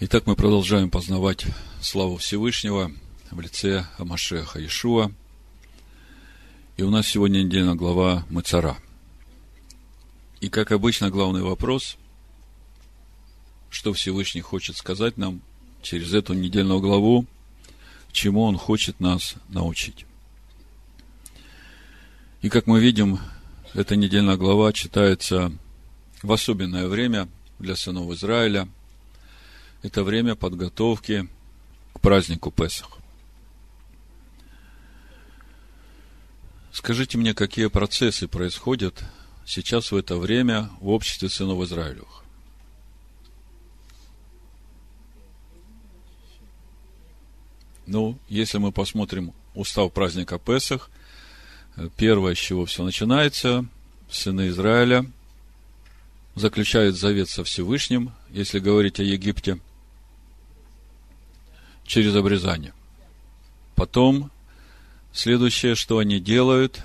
Итак, мы продолжаем познавать славу Всевышнего в лице Амашеха Ишуа. И у нас сегодня недельная глава Мацара. И, как обычно, главный вопрос, что Всевышний хочет сказать нам через эту недельную главу, чему Он хочет нас научить. И, как мы видим, эта недельная глава читается в особенное время для сынов Израиля – это время подготовки к празднику Песах. Скажите мне, какие процессы происходят сейчас в это время в обществе сынов Израилевых? Ну, если мы посмотрим устав праздника Песах, первое, с чего все начинается, сыны Израиля заключают завет со Всевышним, если говорить о Египте – через обрезание. Потом, следующее, что они делают,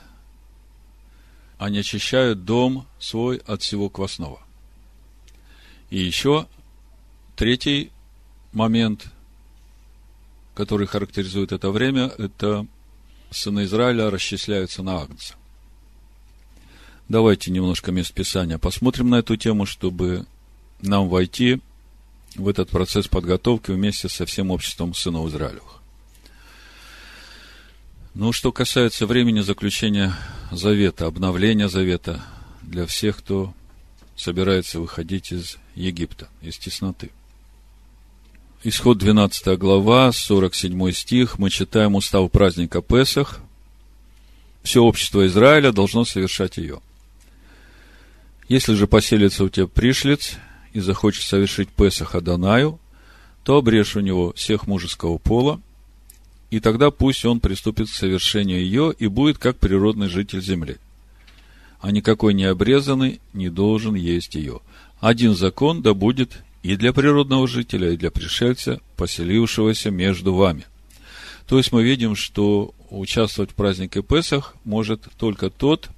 они очищают дом свой от всего квасного. И еще третий момент, который характеризует это время, это сыны Израиля расчисляются на Агнца. Давайте немножко мест Писания посмотрим на эту тему, чтобы нам войти в этот процесс подготовки вместе со всем обществом сынов Израилевых. Ну, что касается времени заключения завета, обновления завета для всех, кто собирается выходить из Египта, из тесноты. Исход 12 глава, 47 стих, мы читаем устав праздника Песах. Все общество Израиля должно совершать ее. Если же поселится у тебя пришлец, и захочет совершить Песах Адонаю, то обрежь у него всех мужеского пола, и тогда пусть он приступит к совершению ее и будет как природный житель земли. А никакой необрезанный не должен есть ее. Один закон да будет и для природного жителя, и для пришельца, поселившегося между вами. То есть мы видим, что участвовать в празднике Песах может только тот,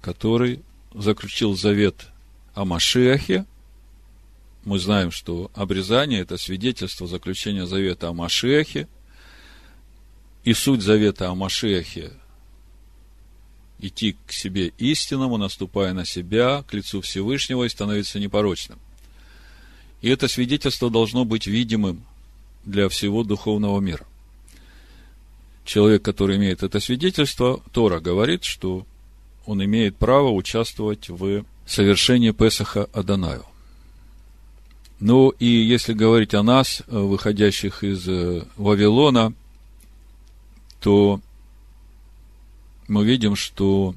который заключил завет о Машиахе, мы знаем, что обрезание – это свидетельство заключения завета о Машехе, и суть завета о Машехе – идти к себе истинному, наступая на себя, к лицу Всевышнего и становиться непорочным. И это свидетельство должно быть видимым для всего духовного мира. Человек, который имеет это свидетельство, Тора говорит, что он имеет право участвовать в совершении Песаха Адонаю. Ну, и если говорить о нас, э, выходящих из э, Вавилона, то мы видим, что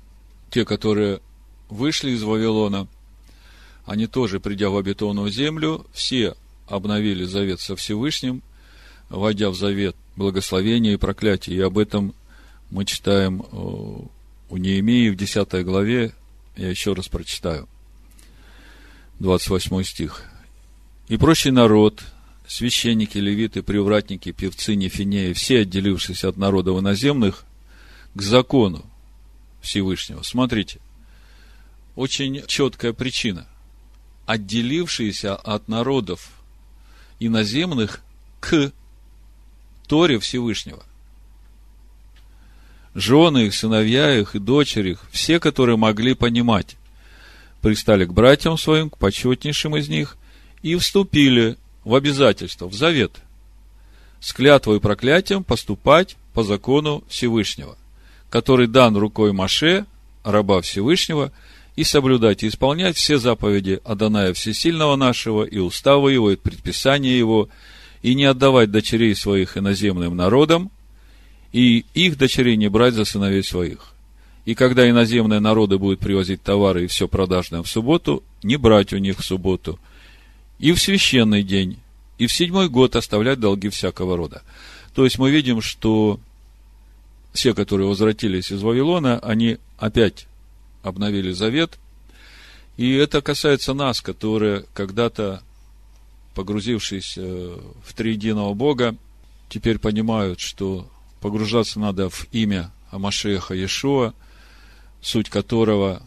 те, которые вышли из Вавилона, они тоже, придя в обетованную землю, все обновили завет со Всевышним, войдя в завет благословения и проклятия. И об этом мы читаем э, у Неемии в 10 главе, я еще раз прочитаю, 28 стих и прочий народ, священники, левиты, привратники, певцы, нефинеи, все отделившиеся от народов иноземных, к закону Всевышнего. Смотрите, очень четкая причина. Отделившиеся от народов иноземных к Торе Всевышнего. Жены их, сыновья их и дочери их, все, которые могли понимать, пристали к братьям своим, к почетнейшим из них, и вступили в обязательство, в завет, с клятвой и проклятием поступать по закону Всевышнего, который дан рукой Маше, раба Всевышнего, и соблюдать и исполнять все заповеди Адоная Всесильного нашего, и уставы его, и предписания его, и не отдавать дочерей своих иноземным народам, и их дочерей не брать за сыновей своих. И когда иноземные народы будут привозить товары и все продажное в субботу, не брать у них в субботу – и в священный день, и в седьмой год оставлять долги всякого рода. То есть мы видим, что все, которые возвратились из Вавилона, они опять обновили завет. И это касается нас, которые когда-то, погрузившись э, в триединого Бога, теперь понимают, что погружаться надо в имя Амашеха Иешуа, суть которого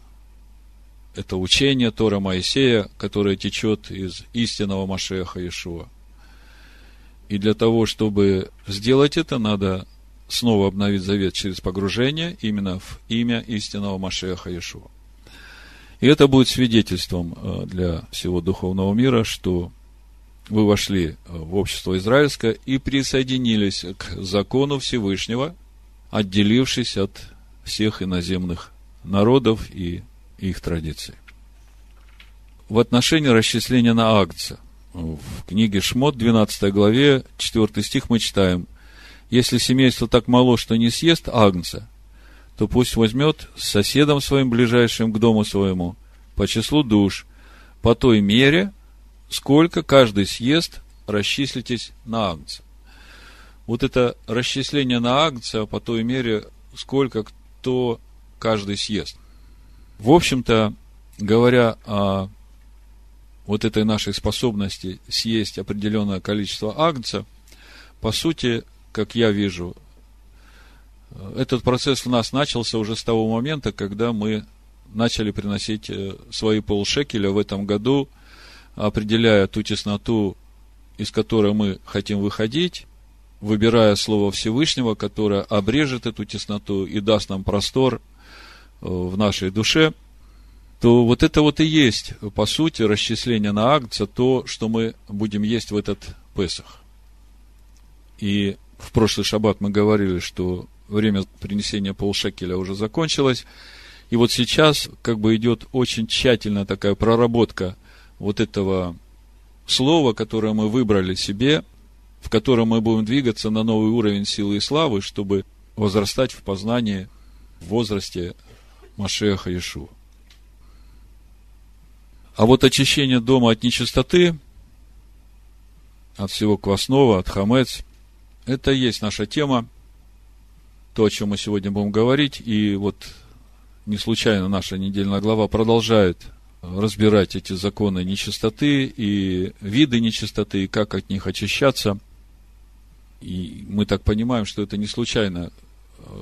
это учение Тора Моисея, которое течет из истинного Машеха Иешуа. И для того, чтобы сделать это, надо снова обновить завет через погружение именно в имя истинного Машеха Иешуа. И это будет свидетельством э, для всего духовного мира, что вы вошли э, в общество израильское и присоединились к закону Всевышнего, отделившись от всех иноземных народов и их традиций. В отношении расчисления на акция. В книге Шмот, 12 главе, 4 стих мы читаем, «Если семейство так мало, что не съест агнца, то пусть возьмет с соседом своим ближайшим к дому своему по числу душ, по той мере, сколько каждый съест, расчислитесь на агнца. Вот это расчисление на агнца по той мере, сколько кто каждый съест. В общем-то, говоря о вот этой нашей способности съесть определенное количество агнца, по сути, как я вижу, этот процесс у нас начался уже с того момента, когда мы начали приносить э, свои полшекеля в этом году, определяя ту тесноту, из которой мы хотим выходить, выбирая Слово Всевышнего, которое обрежет эту тесноту и даст нам простор в нашей душе, то вот это вот и есть, по сути, расчисление на акция, то, что мы будем есть в этот Песах. И в прошлый шаббат мы говорили, что время принесения полшекеля уже закончилось, и вот сейчас как бы идет очень тщательная такая проработка вот этого слова, которое мы выбрали себе, в котором мы будем двигаться на новый уровень силы и славы, чтобы возрастать в познании в возрасте Машеха Иешуа. А вот очищение дома от нечистоты, от всего квасного, от хамец, это и есть наша тема, то, о чем мы сегодня будем говорить. И вот не случайно наша недельная глава продолжает разбирать эти законы нечистоты и виды нечистоты, и как от них очищаться. И мы так понимаем, что это не случайно.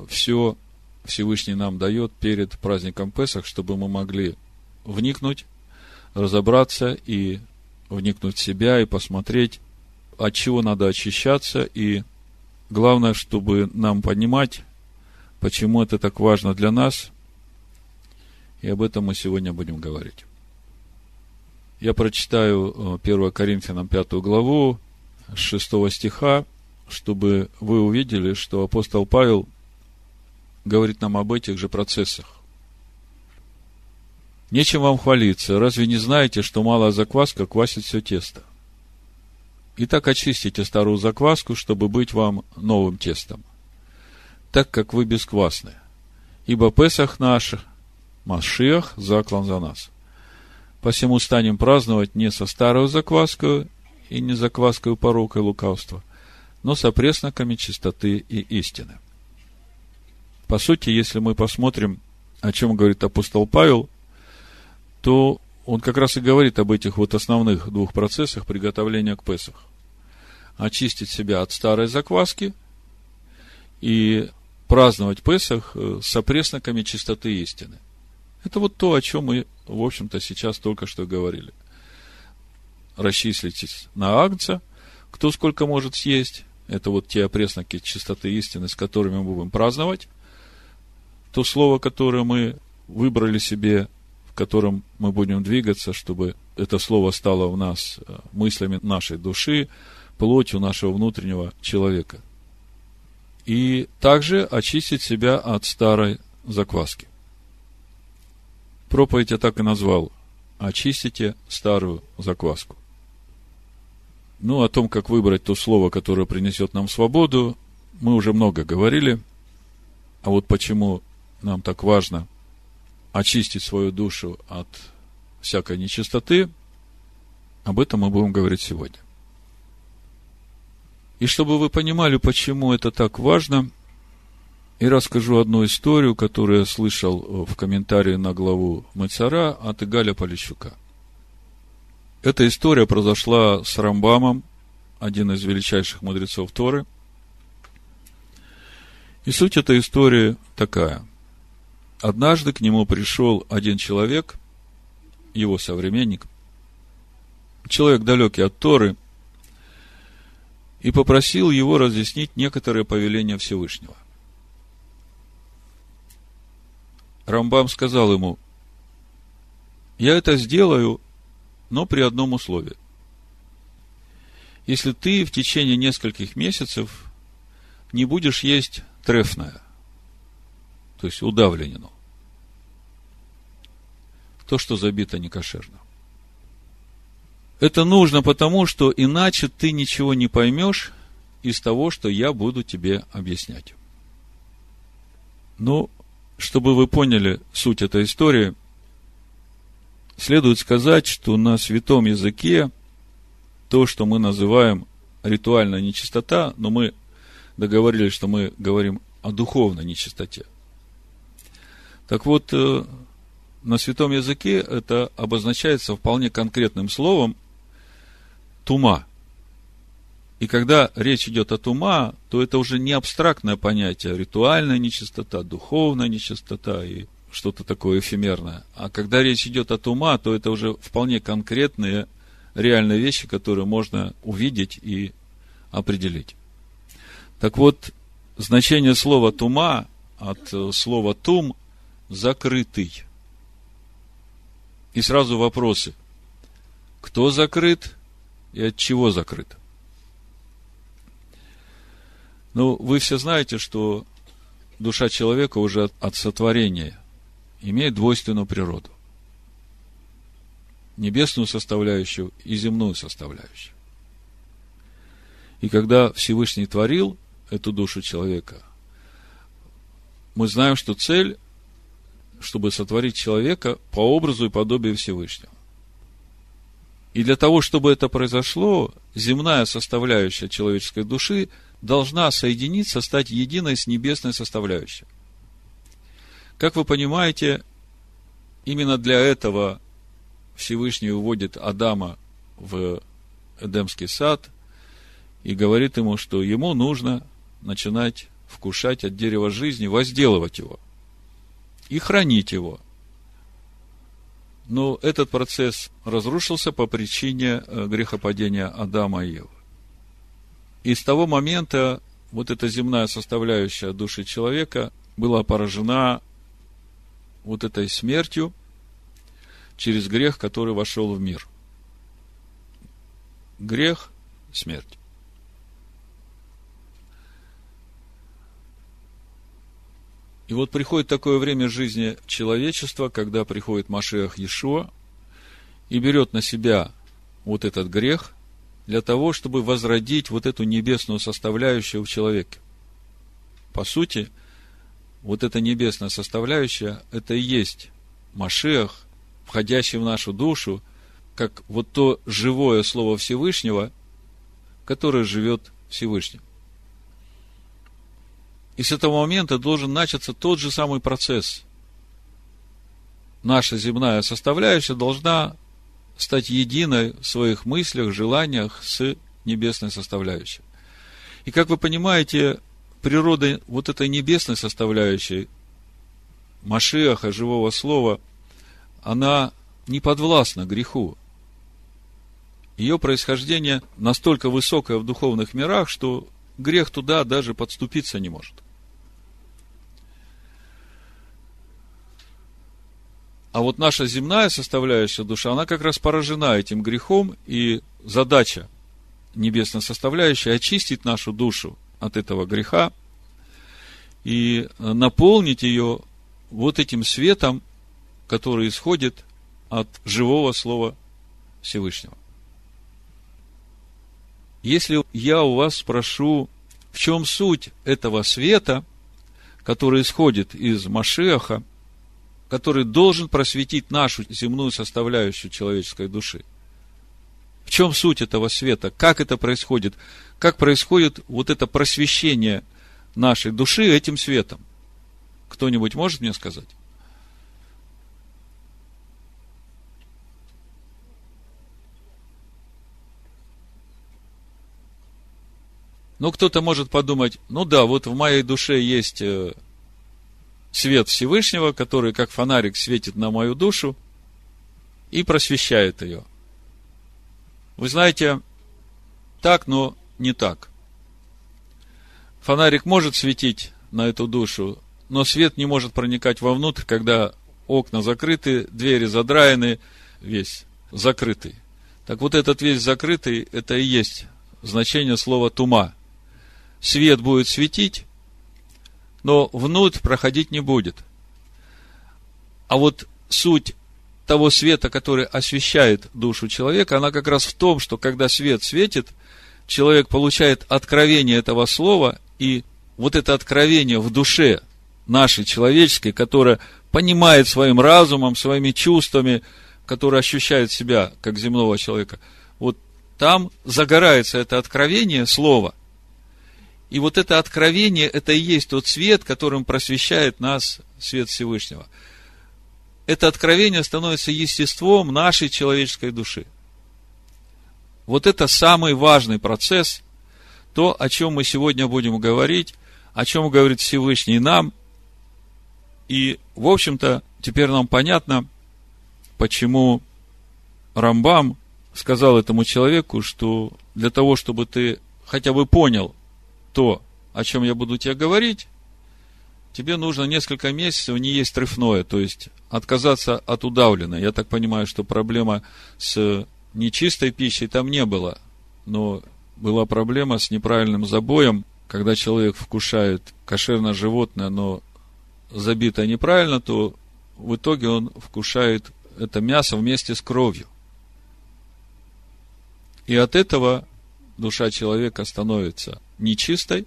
Все Всевышний нам дает перед праздником Песах, чтобы мы могли вникнуть, разобраться и вникнуть в себя и посмотреть, от чего надо очищаться. И главное, чтобы нам понимать, почему это так важно для нас, и об этом мы сегодня будем говорить. Я прочитаю 1 э, Коринфянам 5 главу, 6 стиха, чтобы вы увидели, что апостол Павел говорит нам об этих же процессах. Нечем вам хвалиться. Разве не знаете, что малая закваска квасит все тесто? Итак, очистите старую закваску, чтобы быть вам новым тестом, так как вы бесквасны. Ибо Песах наш Машиах заклан за нас. Посему станем праздновать не со старой закваской и не закваской порока и лукавства, но со пресноками чистоты и истины. По сути, если мы посмотрим, о чем говорит апостол Павел, то он как раз и говорит об этих вот основных двух процессах приготовления к Песах. Очистить себя от старой закваски и праздновать Песах э, с опресноками чистоты истины. Это вот то, о чем мы, в общем-то, сейчас только что говорили. Расчислитесь на агнца, кто сколько может съесть. Это вот те опресноки чистоты истины, с которыми мы будем праздновать. То слово, которое мы выбрали себе, в котором мы будем двигаться, чтобы это слово стало у нас э, мыслями нашей души, плотью нашего внутреннего человека. И также очистить себя от старой закваски. Проповедь я так и назвал. Очистите старую закваску. Ну, о том, как выбрать то слово, которое принесет нам свободу, мы уже много говорили. А вот почему нам так важно очистить свою душу от всякой нечистоты, об этом мы будем говорить сегодня. И чтобы вы понимали, почему это так важно – и расскажу одну историю, которую я слышал в комментарии на главу Мацара от Игаля Полищука. Эта история произошла с Рамбамом, один из величайших мудрецов Торы. И суть этой истории такая. Однажды к нему пришел один человек, его современник, человек далекий от Торы, и попросил его разъяснить некоторые повеления Всевышнего. Рамбам сказал ему, я это сделаю, но при одном условии. Если ты в течение нескольких месяцев не будешь есть трефное, то есть удавленину, то, что забито некошерно. Это нужно потому, что иначе ты ничего не поймешь из того, что я буду тебе объяснять. Ну, чтобы вы поняли суть этой истории, следует сказать, что на святом языке то, что мы называем ритуальная нечистота, но мы договорились, что мы говорим о духовной нечистоте. Так вот, э, на святом языке это обозначается вполне конкретным словом тума. И когда речь идет о тума, то это уже не абстрактное понятие, а ритуальная нечистота, духовная нечистота и что-то такое эфемерное. А когда речь идет о тума, то это уже вполне конкретные, реальные вещи, которые можно увидеть и определить. Так вот, значение слова тума от слова тум – закрытый. И сразу вопросы. Кто закрыт и от чего закрыт? Ну, вы все знаете, что душа человека уже от сотворения имеет двойственную природу. Небесную составляющую и земную составляющую. И когда Всевышний творил эту душу человека, мы знаем, что цель, чтобы сотворить человека по образу и подобию Всевышнего. И для того, чтобы это произошло, земная составляющая человеческой души должна соединиться, стать единой с небесной составляющей. Как вы понимаете, именно для этого Всевышний уводит Адама в Эдемский сад и говорит ему, что ему нужно начинать вкушать от дерева жизни, возделывать его и хранить его. Но этот процесс разрушился по причине э, грехопадения Адама и Евы. И с того момента вот эта земная составляющая души человека была поражена вот этой смертью через грех, который вошел в мир. Грех – смерть. И вот приходит такое время жизни человечества, когда приходит Машех Иешуа и берет на себя вот этот грех, для того, чтобы возродить вот эту небесную составляющую в человеке. По сути, вот эта небесная составляющая, это и есть Машех, входящий в нашу душу, как вот то живое Слово Всевышнего, которое живет Всевышним. И с этого момента должен начаться тот же самый процесс. Наша земная составляющая должна стать единой в своих мыслях, желаниях с небесной составляющей. И как вы понимаете, природа вот этой небесной составляющей, Машиаха, живого слова, она не подвластна греху. Ее происхождение настолько высокое в духовных мирах, что грех туда даже подступиться не может. А вот наша земная составляющая душа, она как раз поражена этим грехом, и задача небесная составляющая очистить нашу душу от этого греха и наполнить ее вот этим светом, который исходит от живого слова Всевышнего. Если я у вас спрошу, в чем суть этого света, который исходит из Машеха, который должен просветить нашу земную составляющую человеческой души. В чем суть этого света? Как это происходит? Как происходит вот это просвещение нашей души этим светом? Кто-нибудь может мне сказать? Ну, кто-то может подумать, ну да, вот в моей душе есть э, свет Всевышнего, который как фонарик светит на мою душу и просвещает ее. Вы знаете, так, но не так. фонарик может светить на эту душу, но свет не может проникать вовнутрь, когда окна закрыты, двери задраены, весь закрытый. Так вот этот весь закрытый, это и есть значение слова тума. Свет будет светить, но внутрь проходить не будет. А вот суть того света, который освещает душу человека, она как раз в том, что когда свет светит, человек получает откровение этого слова, и вот это откровение в душе нашей человеческой, которая понимает своим разумом, своими чувствами, которая ощущает себя как земного человека, вот там загорается это откровение слова. И вот это откровение, это и есть тот свет, которым просвещает нас свет Всевышнего – это откровение становится естеством нашей человеческой души. Вот это самый важный процесс, то, о чем мы сегодня будем говорить, о чем говорит Всевышний нам. И, в общем-то, теперь нам понятно, почему Рамбам сказал этому человеку, что для того, чтобы ты хотя бы понял то, о чем я буду тебе говорить, тебе нужно несколько месяцев не есть трефное, то есть отказаться от удавленной. Я так понимаю, что проблема с нечистой пищей там не было, но была проблема с неправильным забоем, когда человек вкушает кошерное животное, но забито неправильно, то в итоге он вкушает это мясо вместе с кровью. И от этого душа человека становится нечистой,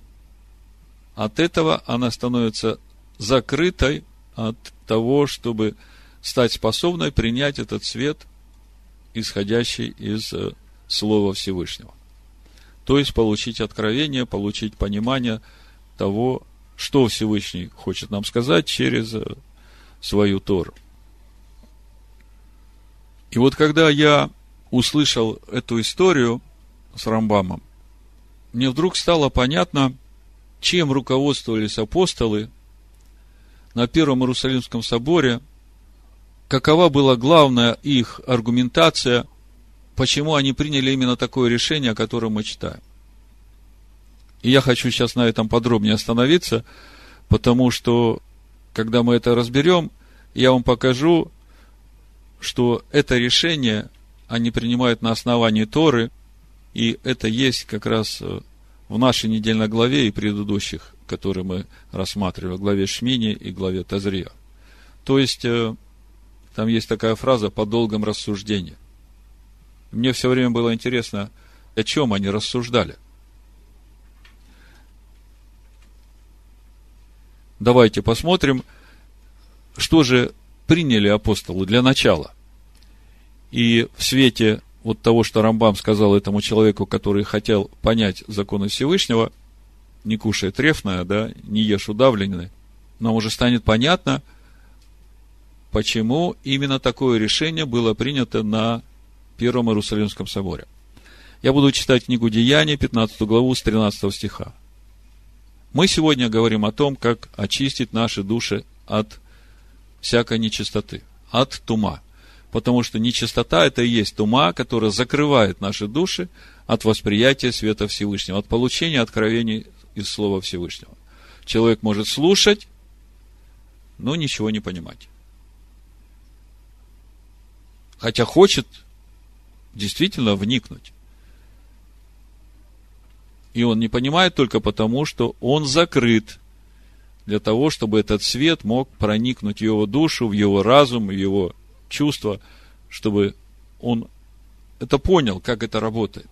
от этого она становится закрытой от того, чтобы стать способной принять этот свет, исходящий из э, Слова Всевышнего. То есть получить откровение, получить понимание того, что Всевышний хочет нам сказать через э, свою Тору. И вот когда я услышал эту историю с Рамбамом, мне вдруг стало понятно, чем руководствовались апостолы на Первом Иерусалимском соборе, какова была главная их аргументация, почему они приняли именно такое решение, о котором мы читаем. И я хочу сейчас на этом подробнее остановиться, потому что, когда мы это разберем, я вам покажу, что это решение они принимают на основании Торы, и это есть как раз в нашей недельной главе и предыдущих, которые мы рассматривали, в главе Шмини и главе Тазрия. То есть, э, там есть такая фраза «по долгом рассуждении». Мне все время было интересно, о чем они рассуждали. Давайте посмотрим, что же приняли апостолы для начала. И в свете вот того, что Рамбам сказал этому человеку, который хотел понять законы Всевышнего, не кушай трефное, да, не ешь удавленное, нам уже станет понятно, почему именно такое решение было принято на Первом Иерусалимском соборе. Я буду читать книгу Деяния, 15 главу, с 13 стиха. Мы сегодня говорим о том, как очистить наши души от всякой нечистоты, от тума – потому что нечистота – это и есть тума, которая закрывает наши души от восприятия света Всевышнего, от получения откровений из Слова Всевышнего. Человек может слушать, но ничего не понимать. Хотя хочет действительно вникнуть. И он не понимает только потому, что он закрыт для того, чтобы этот свет мог проникнуть в его душу, в его разум, в его чувство, чтобы он это понял, как это работает.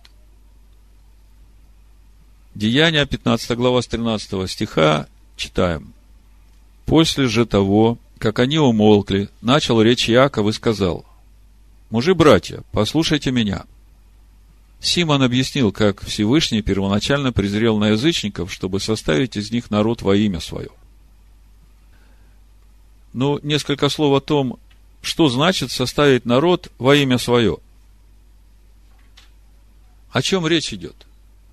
Деяния, 15 глава, с 13 стиха читаем. «После же того, как они умолкли, начал речь Яков и сказал, «Мужи-братья, послушайте меня». Симон объяснил, как Всевышний первоначально презрел на язычников, чтобы составить из них народ во имя свое. Ну, несколько слов о том, что значит составить народ во имя свое. О чем речь идет?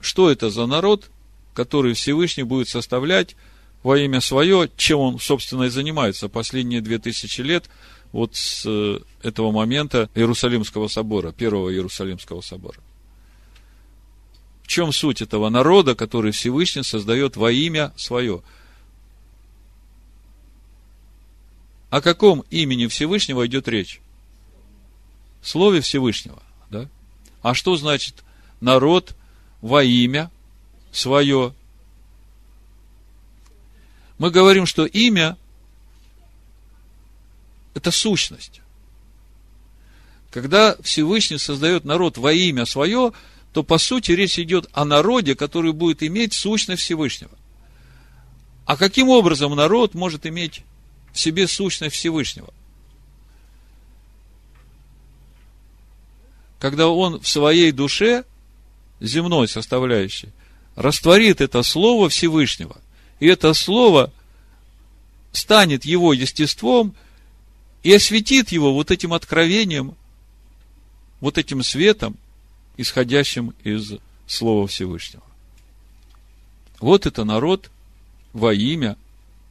Что это за народ, который Всевышний будет составлять во имя свое, чем он, собственно, и занимается последние две тысячи лет, вот с э, этого момента Иерусалимского собора, первого Иерусалимского собора. В чем суть этого народа, который Всевышний создает во имя свое? О каком имени Всевышнего идет речь? Слове Всевышнего, да? А что значит народ во имя свое? Мы говорим, что имя – это сущность. Когда Всевышний создает народ во имя свое, то по сути речь идет о народе, который будет иметь сущность Всевышнего. А каким образом народ может иметь в себе сущность Всевышнего? Когда он в своей душе, земной составляющей, растворит это слово Всевышнего, и это слово станет его естеством и осветит его вот этим откровением вот этим светом, исходящим из Слова Всевышнего. Вот это народ во имя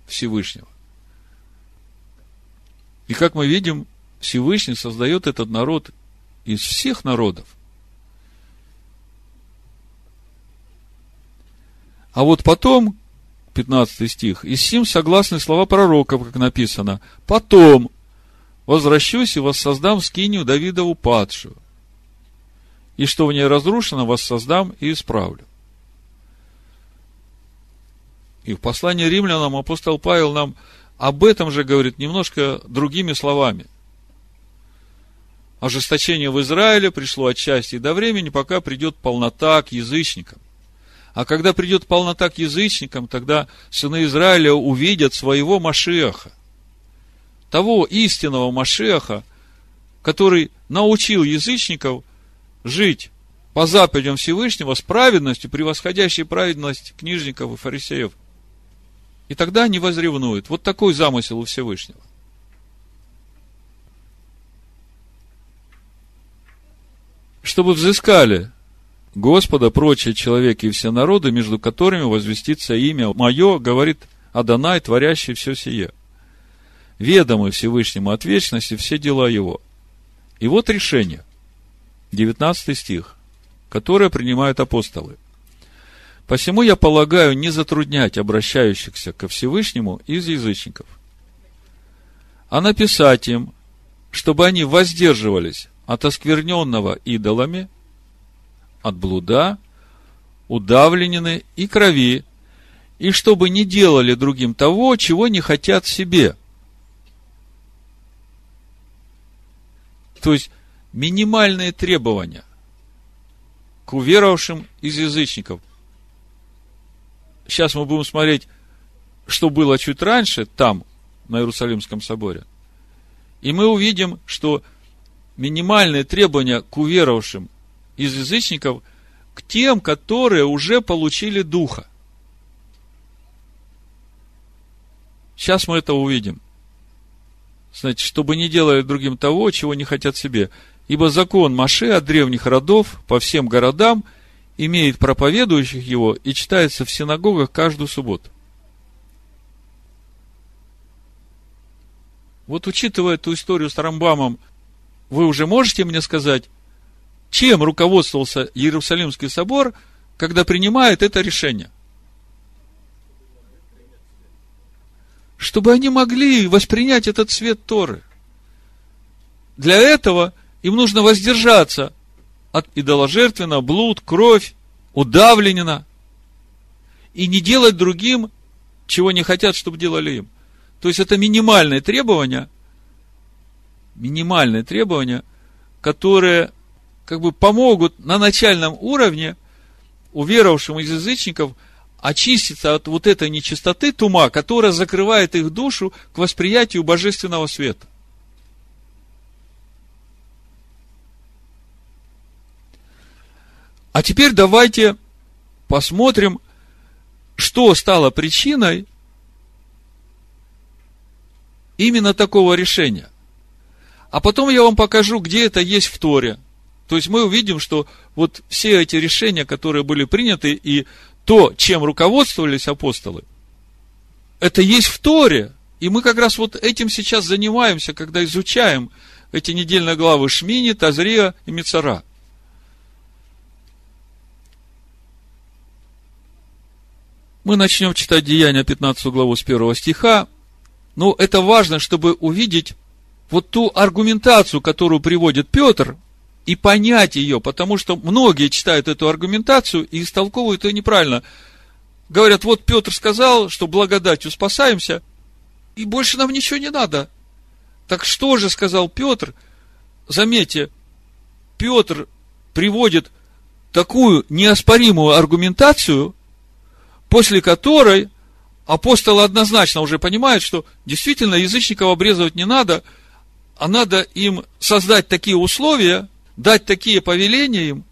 Всевышнего. И как мы видим, Всевышний создает этот народ из всех народов. А вот потом, 15 стих, и сим согласны слова пророков, как написано, потом возвращусь и воссоздам скинию Давидову падшую и что в ней разрушено, воссоздам и исправлю. И в послании римлянам апостол Павел нам об этом же говорит немножко другими словами. Ожесточение в Израиле пришло отчасти до времени, пока придет полнота к язычникам. А когда придет полнота к язычникам, тогда сыны Израиля увидят своего Машеха. Того истинного Машеха, который научил язычников жить по заповедям Всевышнего с праведностью, превосходящей праведность книжников и фарисеев. И тогда они возревнуют. Вот такой замысел у Всевышнего. Чтобы взыскали Господа прочие человеки и все народы, между которыми возвестится имя мое, говорит Адонай, творящий все сие. Ведомы Всевышнему от вечности все дела его. И вот решение – 19 стих, которое принимают апостолы. Посему я полагаю не затруднять обращающихся ко Всевышнему из язычников, а написать им, чтобы они воздерживались от оскверненного идолами, от блуда, удавленины и крови, и чтобы не делали другим того, чего не хотят себе. То есть, минимальные требования к уверовавшим из язычников. Сейчас мы будем смотреть, что было чуть раньше, там, на Иерусалимском соборе. И мы увидим, что минимальные требования к уверовавшим из язычников к тем, которые уже получили Духа. Сейчас мы это увидим. Значит, чтобы не делали другим того, чего не хотят себе. Ибо закон Маше от древних родов по всем городам имеет проповедующих его и читается в синагогах каждую субботу. Вот учитывая эту историю с Рамбамом, вы уже можете мне сказать, чем руководствовался Иерусалимский собор, когда принимает это решение? Чтобы они могли воспринять этот свет Торы. Для этого им нужно воздержаться от идоложертвенно, блуд, кровь, удавленина. И не делать другим, чего не хотят, чтобы делали им. То есть это минимальные требования, минимальные требования, которые как бы помогут на начальном уровне уверовавшим из язычников очиститься от вот этой нечистоты тума, которая закрывает их душу к восприятию божественного света. А теперь давайте посмотрим, что стало причиной именно такого решения. А потом я вам покажу, где это есть в Торе. То есть мы увидим, что вот все эти решения, которые были приняты, и то, чем руководствовались апостолы, это есть в Торе. И мы как раз вот этим сейчас занимаемся, когда изучаем эти недельные главы Шмини, Тазрия и Мицара. Мы начнем читать Деяния 15 главу с 1 стиха. Но это важно, чтобы увидеть вот ту аргументацию, которую приводит Петр, и понять ее, потому что многие читают эту аргументацию и истолковывают ее неправильно. Говорят, вот Петр сказал, что благодатью спасаемся, и больше нам ничего не надо. Так что же сказал Петр? Заметьте, Петр приводит такую неоспоримую аргументацию, после которой апостолы однозначно уже понимают, что действительно язычников обрезывать не надо, а надо им создать такие условия, дать такие повеления им,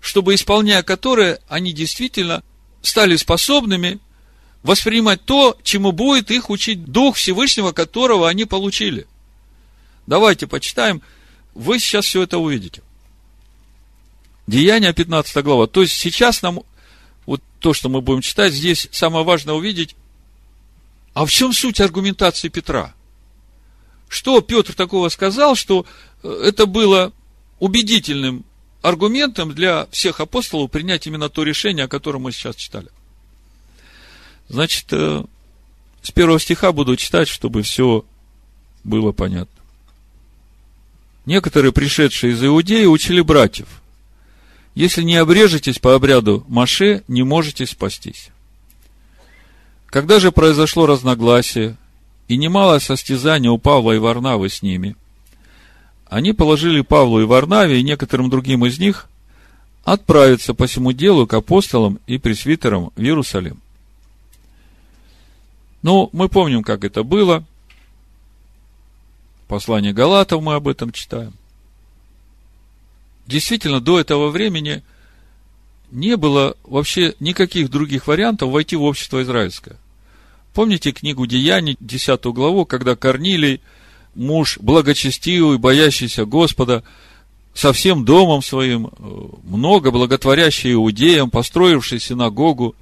чтобы, исполняя которые, они действительно стали способными воспринимать то, чему будет их учить Дух Всевышнего, которого они получили. Давайте почитаем. Вы сейчас все это увидите. Деяние 15 глава. То есть сейчас нам, вот то, что мы будем читать, здесь самое важное увидеть, а в чем суть аргументации Петра? Что Петр такого сказал, что э, это было убедительным аргументом для всех апостолов принять именно то решение, о котором мы сейчас читали. Значит, э, с первого стиха буду читать, чтобы все было понятно. Некоторые, пришедшие из Иудеи, учили братьев. Если не обрежетесь по обряду Маше, не можете спастись. Когда же произошло разногласие, и немалое состязание у Павла и Варнавы с ними – они положили Павлу и Варнаве и некоторым другим из них отправиться по всему делу к апостолам и пресвитерам в Иерусалим. Ну, мы помним, как это было. Послание Галатов мы об этом читаем. Действительно, до этого времени не было вообще никаких других вариантов войти в общество израильское. Помните книгу Деяний, 10 главу, когда Корнилий – муж благочестивый, боящийся Господа, со всем домом своим, э, много благотворящий иудеям, построивший синагогу,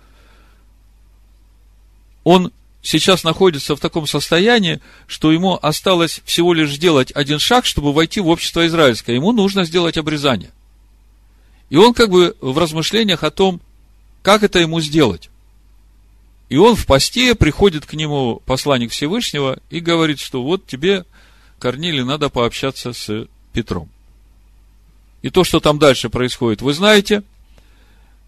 он сейчас находится в таком состоянии, что ему осталось всего лишь сделать один шаг, чтобы войти в общество израильское. Ему нужно сделать обрезание. И он как бы в размышлениях о том, как это ему сделать. И он в посте приходит к нему посланник Всевышнего и говорит, что вот тебе Корнилий, надо пообщаться с Петром. И то, что там дальше происходит, вы знаете.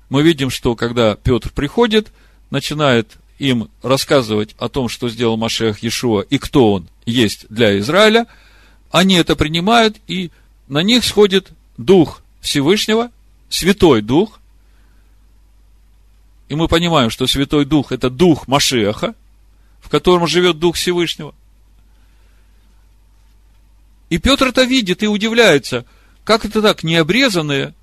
Мы видим, что когда Петр приходит, начинает им рассказывать о том, что сделал Машех Иешуа и кто он есть для Израиля, они это принимают, и на них сходит Дух Всевышнего, Святой Дух. И мы понимаем, что Святой Дух – это Дух Машеха, в котором живет Дух Всевышнего – и Петр это видит и удивляется, как это так, необрезанные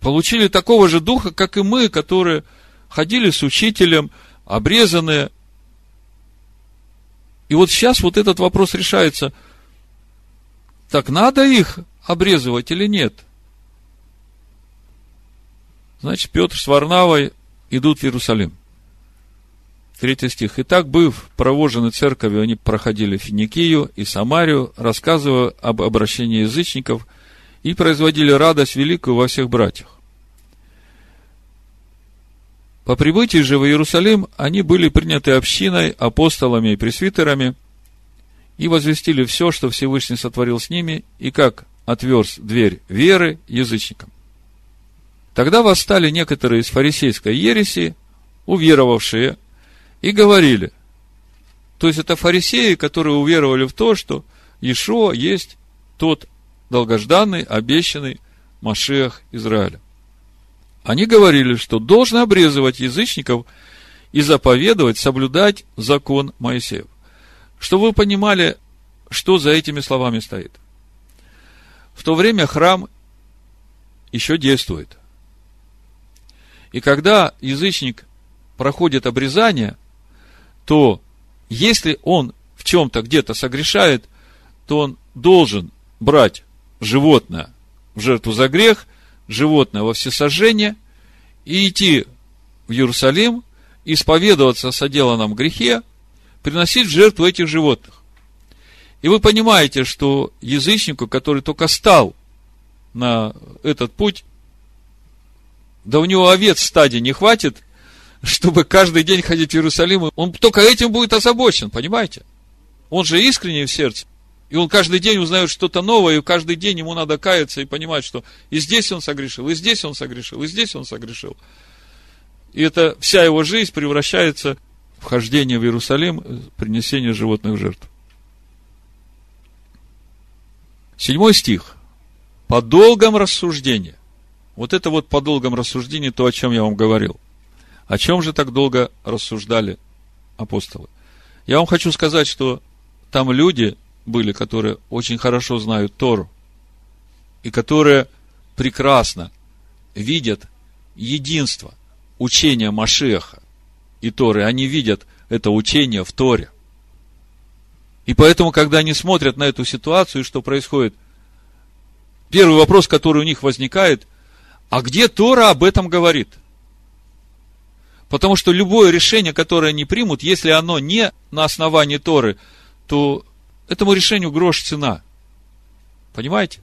получили такого же духа, как и мы, которые ходили с учителем, обрезанные. И вот сейчас вот этот вопрос решается. Так надо их обрезывать или нет? Значит, Петр с Варнавой идут в Иерусалим. Третий стих. «Итак, быв провожены церковью, они проходили Финикию и Самарию, рассказывая об обращении язычников, и производили радость великую во всех братьях. По прибытии же в Иерусалим они были приняты общиной, апостолами и пресвитерами, и возвестили все, что Всевышний сотворил с ними, и как отверз дверь веры язычникам. Тогда восстали некоторые из фарисейской ереси, уверовавшие и говорили. То есть это фарисеи, которые уверовали в то, что Ишуа есть тот долгожданный, обещанный Машех Израиля. Они говорили, что должны обрезывать язычников и заповедовать, соблюдать закон Моисеев. Чтобы вы понимали, что за этими словами стоит. В то время храм еще действует. И когда язычник проходит обрезание – то если он в чем-то где-то согрешает, то он должен брать животное в жертву за грех, животное во всесожжение и идти в Иерусалим, исповедоваться о соделанном грехе, приносить в жертву этих животных. И вы понимаете, что язычнику, который только стал на этот путь, да у него овец в стаде не хватит, чтобы каждый день ходить в Иерусалим, он только этим будет озабочен, понимаете? Он же искренний в сердце. И он каждый день узнает что-то новое, и каждый день ему надо каяться и понимать, что и здесь он согрешил, и здесь он согрешил, и здесь он согрешил. И это вся его жизнь превращается в хождение в Иерусалим, принесение животных жертв. Седьмой стих. По долгом рассуждении. Вот это вот по долгом рассуждении то, о чем я вам говорил. О чем же так долго рассуждали апостолы? Я вам хочу сказать, что там люди были, которые очень хорошо знают Тору, и которые прекрасно видят единство учения Машеха и Торы. Они видят это учение в Торе. И поэтому, когда они смотрят на эту ситуацию, что происходит, первый вопрос, который у них возникает, а где Тора об этом говорит – Потому что любое решение, которое они примут, если оно не на основании Торы, то этому решению грош цена. Понимаете?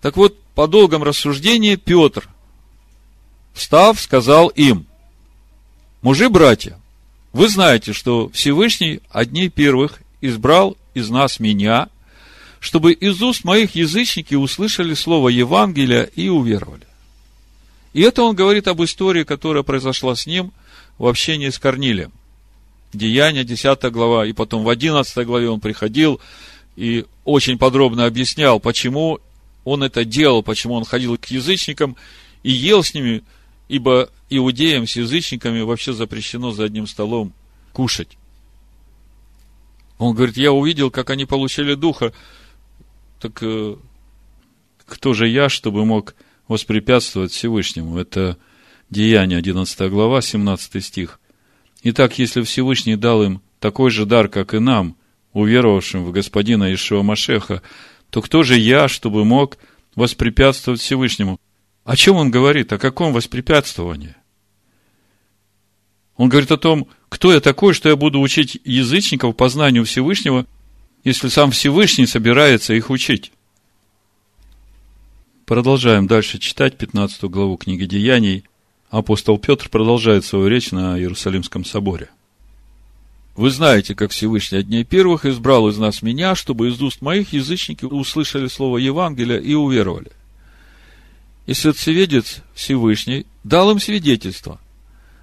Так вот, по долгом рассуждении Петр, встав, сказал им, мужи, братья, вы знаете, что Всевышний одни первых избрал из нас меня, чтобы из уст моих язычники услышали слово Евангелия и уверовали. И это он говорит об истории, которая произошла с ним в общении с Корнилием. Деяния, 10 глава, и потом в 11 главе он приходил и очень подробно объяснял, почему он это делал, почему он ходил к язычникам и ел с ними, ибо иудеям с язычниками вообще запрещено за одним столом кушать. Он говорит, я увидел, как они получили духа, так э, кто же я, чтобы мог воспрепятствовать Всевышнему. Это Деяние, 11 глава, 17 стих. Итак, если Всевышний дал им такой же дар, как и нам, уверовавшим в Господина Ишуа Машеха, то кто же я, чтобы мог воспрепятствовать Всевышнему? О чем он говорит? О каком воспрепятствовании? Он говорит о том, кто я такой, что я буду учить язычников познанию Всевышнего, если сам Всевышний собирается их учить. Продолжаем дальше читать 15 главу книги Деяний. Апостол Петр продолжает свою речь на Иерусалимском соборе. Вы знаете, как Всевышний от дней первых избрал из нас меня, чтобы из уст моих язычники услышали слово Евангелия и уверовали. И свидетелец Всевышний дал им свидетельство,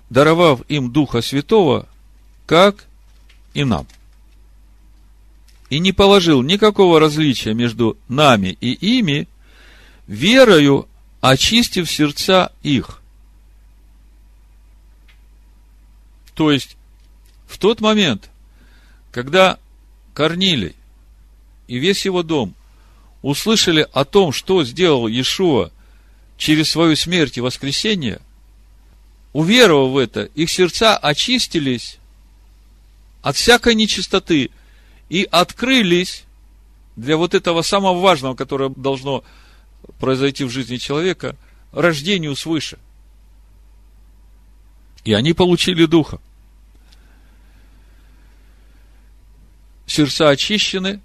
даровав им Духа Святого, как и нам. И не положил никакого различия между нами и ими, верою очистив сердца их. То есть, в тот момент, когда Корнилий и весь его дом услышали о том, что сделал Иешуа через свою смерть и воскресение, уверовав в это, их сердца очистились от всякой нечистоты и открылись для вот этого самого важного, которое должно произойти в жизни человека рождению свыше. И они получили духа. Сердца очищены,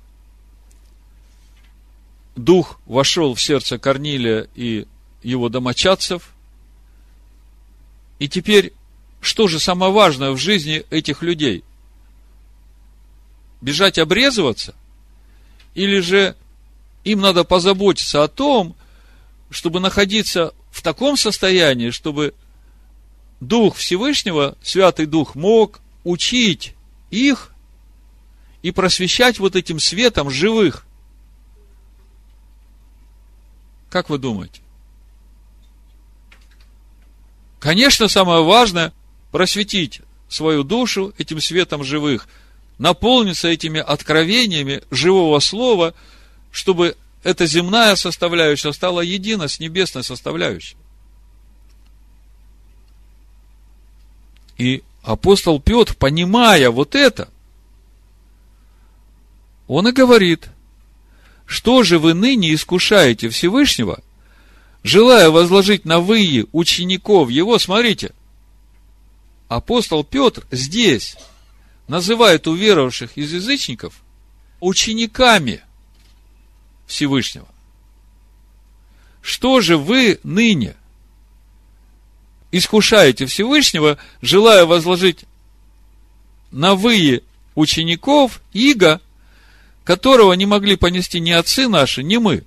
дух вошел в сердце Корнилия и его домочадцев. И теперь, что же самое важное в жизни этих людей? Бежать обрезываться? Или же им надо позаботиться о том, чтобы находиться в таком состоянии, чтобы Дух Всевышнего, Святый Дух, мог учить их и просвещать вот этим светом живых. Как вы думаете? Конечно, самое важное – просветить свою душу этим светом живых, наполниться этими откровениями живого слова – чтобы эта земная составляющая стала едина с небесной составляющей. И апостол Петр, понимая вот это, он и говорит, что же вы ныне искушаете Всевышнего, желая возложить на выи учеников его, смотрите, апостол Петр здесь называет уверовавших из язычников учениками – Всевышнего. Что же вы ныне искушаете Всевышнего, желая возложить на вы учеников иго, которого не могли понести ни отцы наши, ни мы.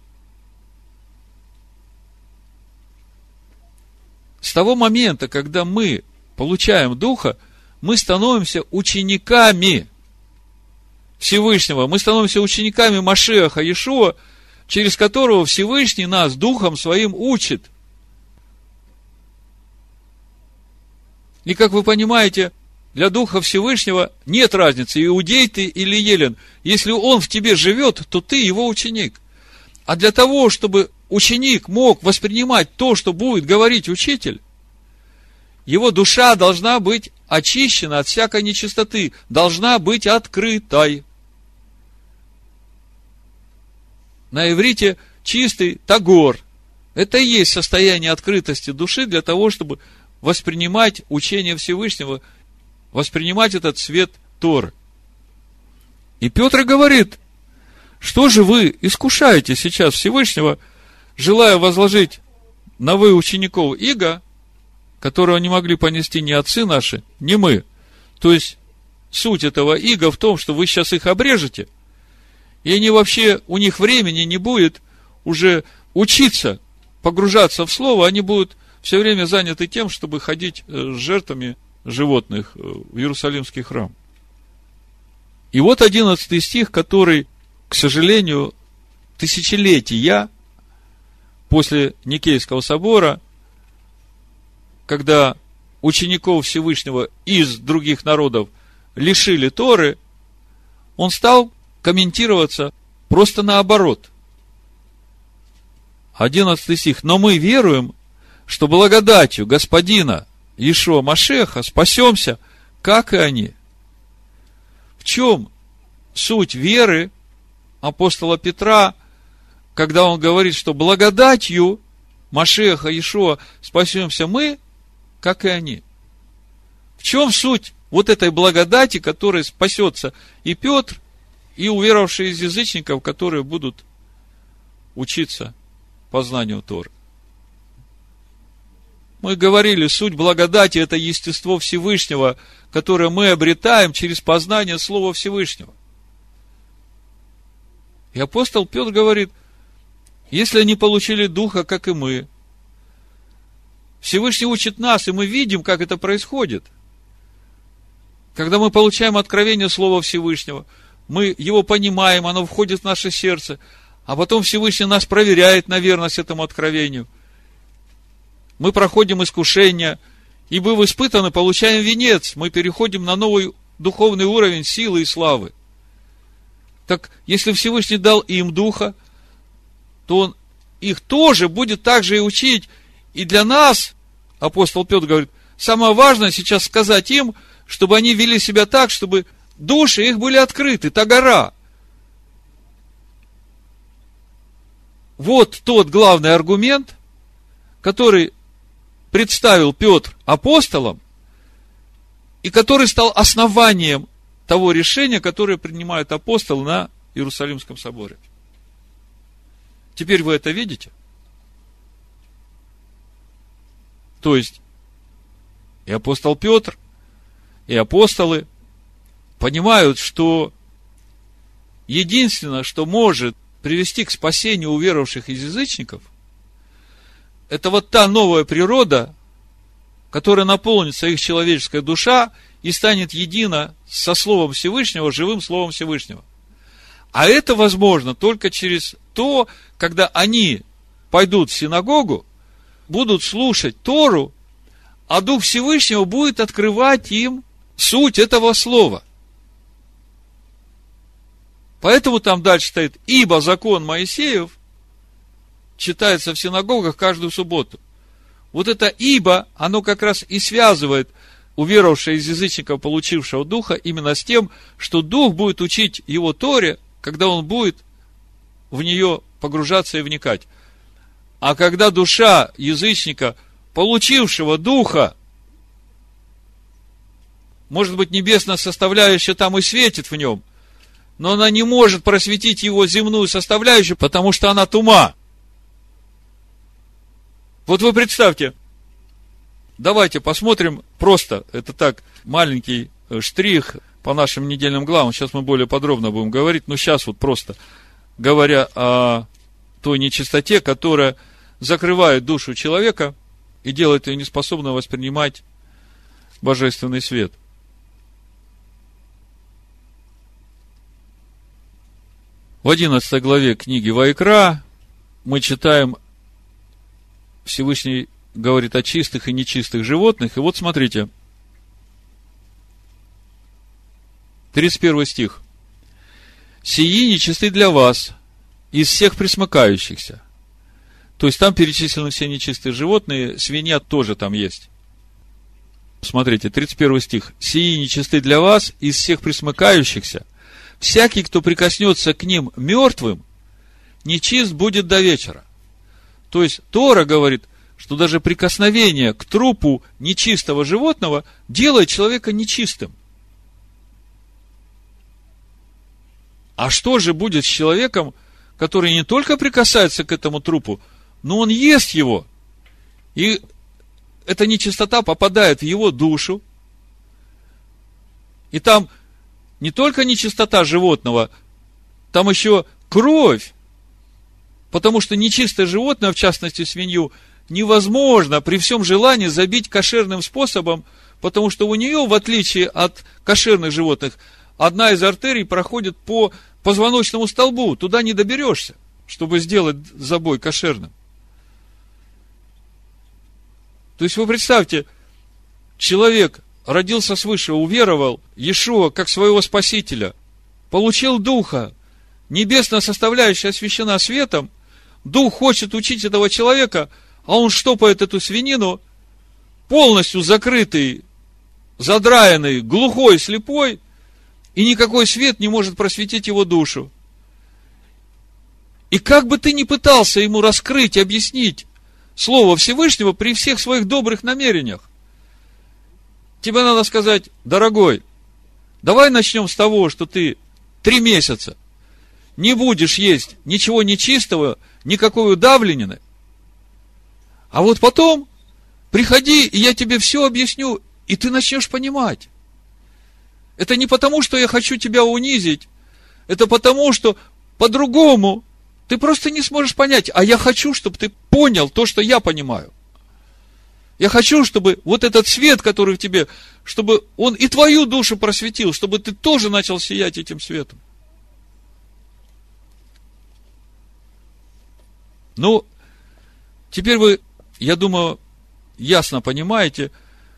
С того момента, когда мы получаем Духа, мы становимся учениками Всевышнего, мы становимся учениками Машеха Иешуа, через которого Всевышний нас Духом Своим учит. И как вы понимаете, для Духа Всевышнего нет разницы, иудей ты или елен. Если он в тебе живет, то ты его ученик. А для того, чтобы ученик мог воспринимать то, что будет говорить учитель, его душа должна быть очищена от всякой нечистоты, должна быть открытой. На иврите чистый тагор. Это и есть состояние открытости души для того, чтобы воспринимать учение Всевышнего, воспринимать этот свет Торы. И Петр говорит, что же вы искушаете сейчас Всевышнего, желая возложить на вы учеников Иго, которого не могли понести ни отцы наши, ни мы. То есть, суть этого Иго в том, что вы сейчас их обрежете, и они вообще, у них времени не будет уже учиться, погружаться в Слово, они будут все время заняты тем, чтобы ходить э, с жертвами животных э, в Иерусалимский храм. И вот одиннадцатый стих, который, к сожалению, тысячелетия после Никейского собора, когда учеников Всевышнего из других народов лишили Торы, он стал комментироваться просто наоборот. Одиннадцатый стих. Но мы веруем, что благодатью Господина Ишуа Машеха спасемся, как и они. В чем суть веры апостола Петра, когда он говорит, что благодатью Машеха Ишуа спасемся мы, как и они? В чем суть вот этой благодати, которой спасется и Петр, и уверовавшие из язычников, которые будут учиться познанию Торы? Мы говорили, суть благодати – это естество Всевышнего, которое мы обретаем через познание Слова Всевышнего. И апостол Петр говорит, если они получили Духа, как и мы, Всевышний учит нас, и мы видим, как это происходит. Когда мы получаем откровение Слова Всевышнего, мы его понимаем, оно входит в наше сердце, а потом Всевышний нас проверяет на верность этому откровению – мы проходим искушения, и быв испытаны, получаем венец. Мы переходим на новый духовный уровень силы и славы. Так, если Всевышний дал им духа, то он их тоже будет также и учить. И для нас, апостол Петр говорит, самое важное сейчас сказать им, чтобы они вели себя так, чтобы души их были открыты, та гора. Вот тот главный аргумент, который представил Петр апостолом, и который стал основанием того решения, которое принимают апостолы на Иерусалимском соборе. Теперь вы это видите? То есть, и апостол Петр, и апостолы понимают, что единственное, что может привести к спасению уверовавших из язычников – это вот та новая природа, которая наполнится их человеческая душа и станет едина со Словом Всевышнего, живым Словом Всевышнего. А это возможно только через то, когда они пойдут в синагогу, будут слушать Тору, а Дух Всевышнего будет открывать им суть этого слова. Поэтому там дальше стоит, ибо закон Моисеев читается в синагогах каждую субботу. Вот это «ибо», оно как раз и связывает уверовавшего из язычников, получившего Духа, именно с тем, что Дух будет учить его Торе, когда он будет в нее погружаться и вникать. А когда душа язычника, получившего Духа, может быть, небесная составляющая там и светит в нем, но она не может просветить его земную составляющую, потому что она тума. Вот вы представьте, давайте посмотрим просто, это так, маленький э, штрих по нашим недельным главам. Сейчас мы более подробно будем говорить, но сейчас вот просто говоря о той нечистоте, которая закрывает душу человека и делает ее неспособным воспринимать божественный свет. В 11 главе книги Вайкра мы читаем Всевышний говорит о чистых и нечистых животных. И вот смотрите. 31 стих. «Сии нечисты для вас, из всех присмыкающихся». То есть там перечислены все нечистые животные, свинья тоже там есть. Смотрите, 31 стих. «Сии нечисты для вас, из всех присмыкающихся. Всякий, кто прикоснется к ним мертвым, нечист будет до вечера». То есть Тора говорит, что даже прикосновение к трупу нечистого животного делает человека нечистым. А что же будет с человеком, который не только прикасается к этому трупу, но он ест его? И эта нечистота попадает в его душу. И там не только нечистота животного, там еще кровь Потому что нечистое животное, в частности свинью, невозможно при всем желании забить кошерным способом, потому что у нее, в отличие от кошерных животных, одна из артерий проходит по позвоночному столбу, туда не доберешься, чтобы сделать забой кошерным. То есть вы представьте, человек родился свыше, уверовал Иешуа как своего спасителя, получил Духа, небесная составляющая освящена светом, Дух хочет учить этого человека, а он штопает эту свинину, полностью закрытый, задраенный, глухой, слепой, и никакой свет не может просветить его душу. И как бы ты ни пытался ему раскрыть, объяснить Слово Всевышнего при всех своих добрых намерениях, тебе надо сказать, дорогой, давай начнем с того, что ты три месяца не будешь есть ничего нечистого, никакой удавленины. А вот потом приходи, и я тебе все объясню, и ты начнешь понимать. Это не потому, что я хочу тебя унизить, это потому, что по-другому ты просто не сможешь понять. А я хочу, чтобы ты понял то, что я понимаю. Я хочу, чтобы вот этот свет, который в тебе, чтобы он и твою душу просветил, чтобы ты тоже начал сиять этим светом. Ну, теперь вы, я думаю, ясно понимаете,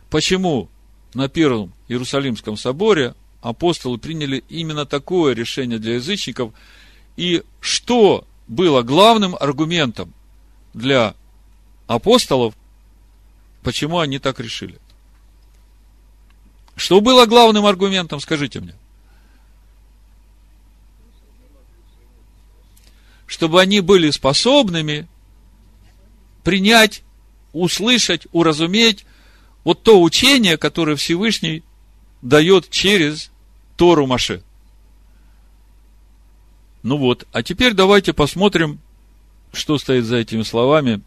почему на Первом Иерусалимском соборе апостолы приняли именно такое решение для язычников, и что было главным аргументом для апостолов, почему они так решили. Что было главным аргументом, скажите мне – чтобы они были способными принять, услышать, уразуметь вот то учение, которое Всевышний дает через Тору Маше. Ну вот, а теперь давайте посмотрим, что стоит за этими словами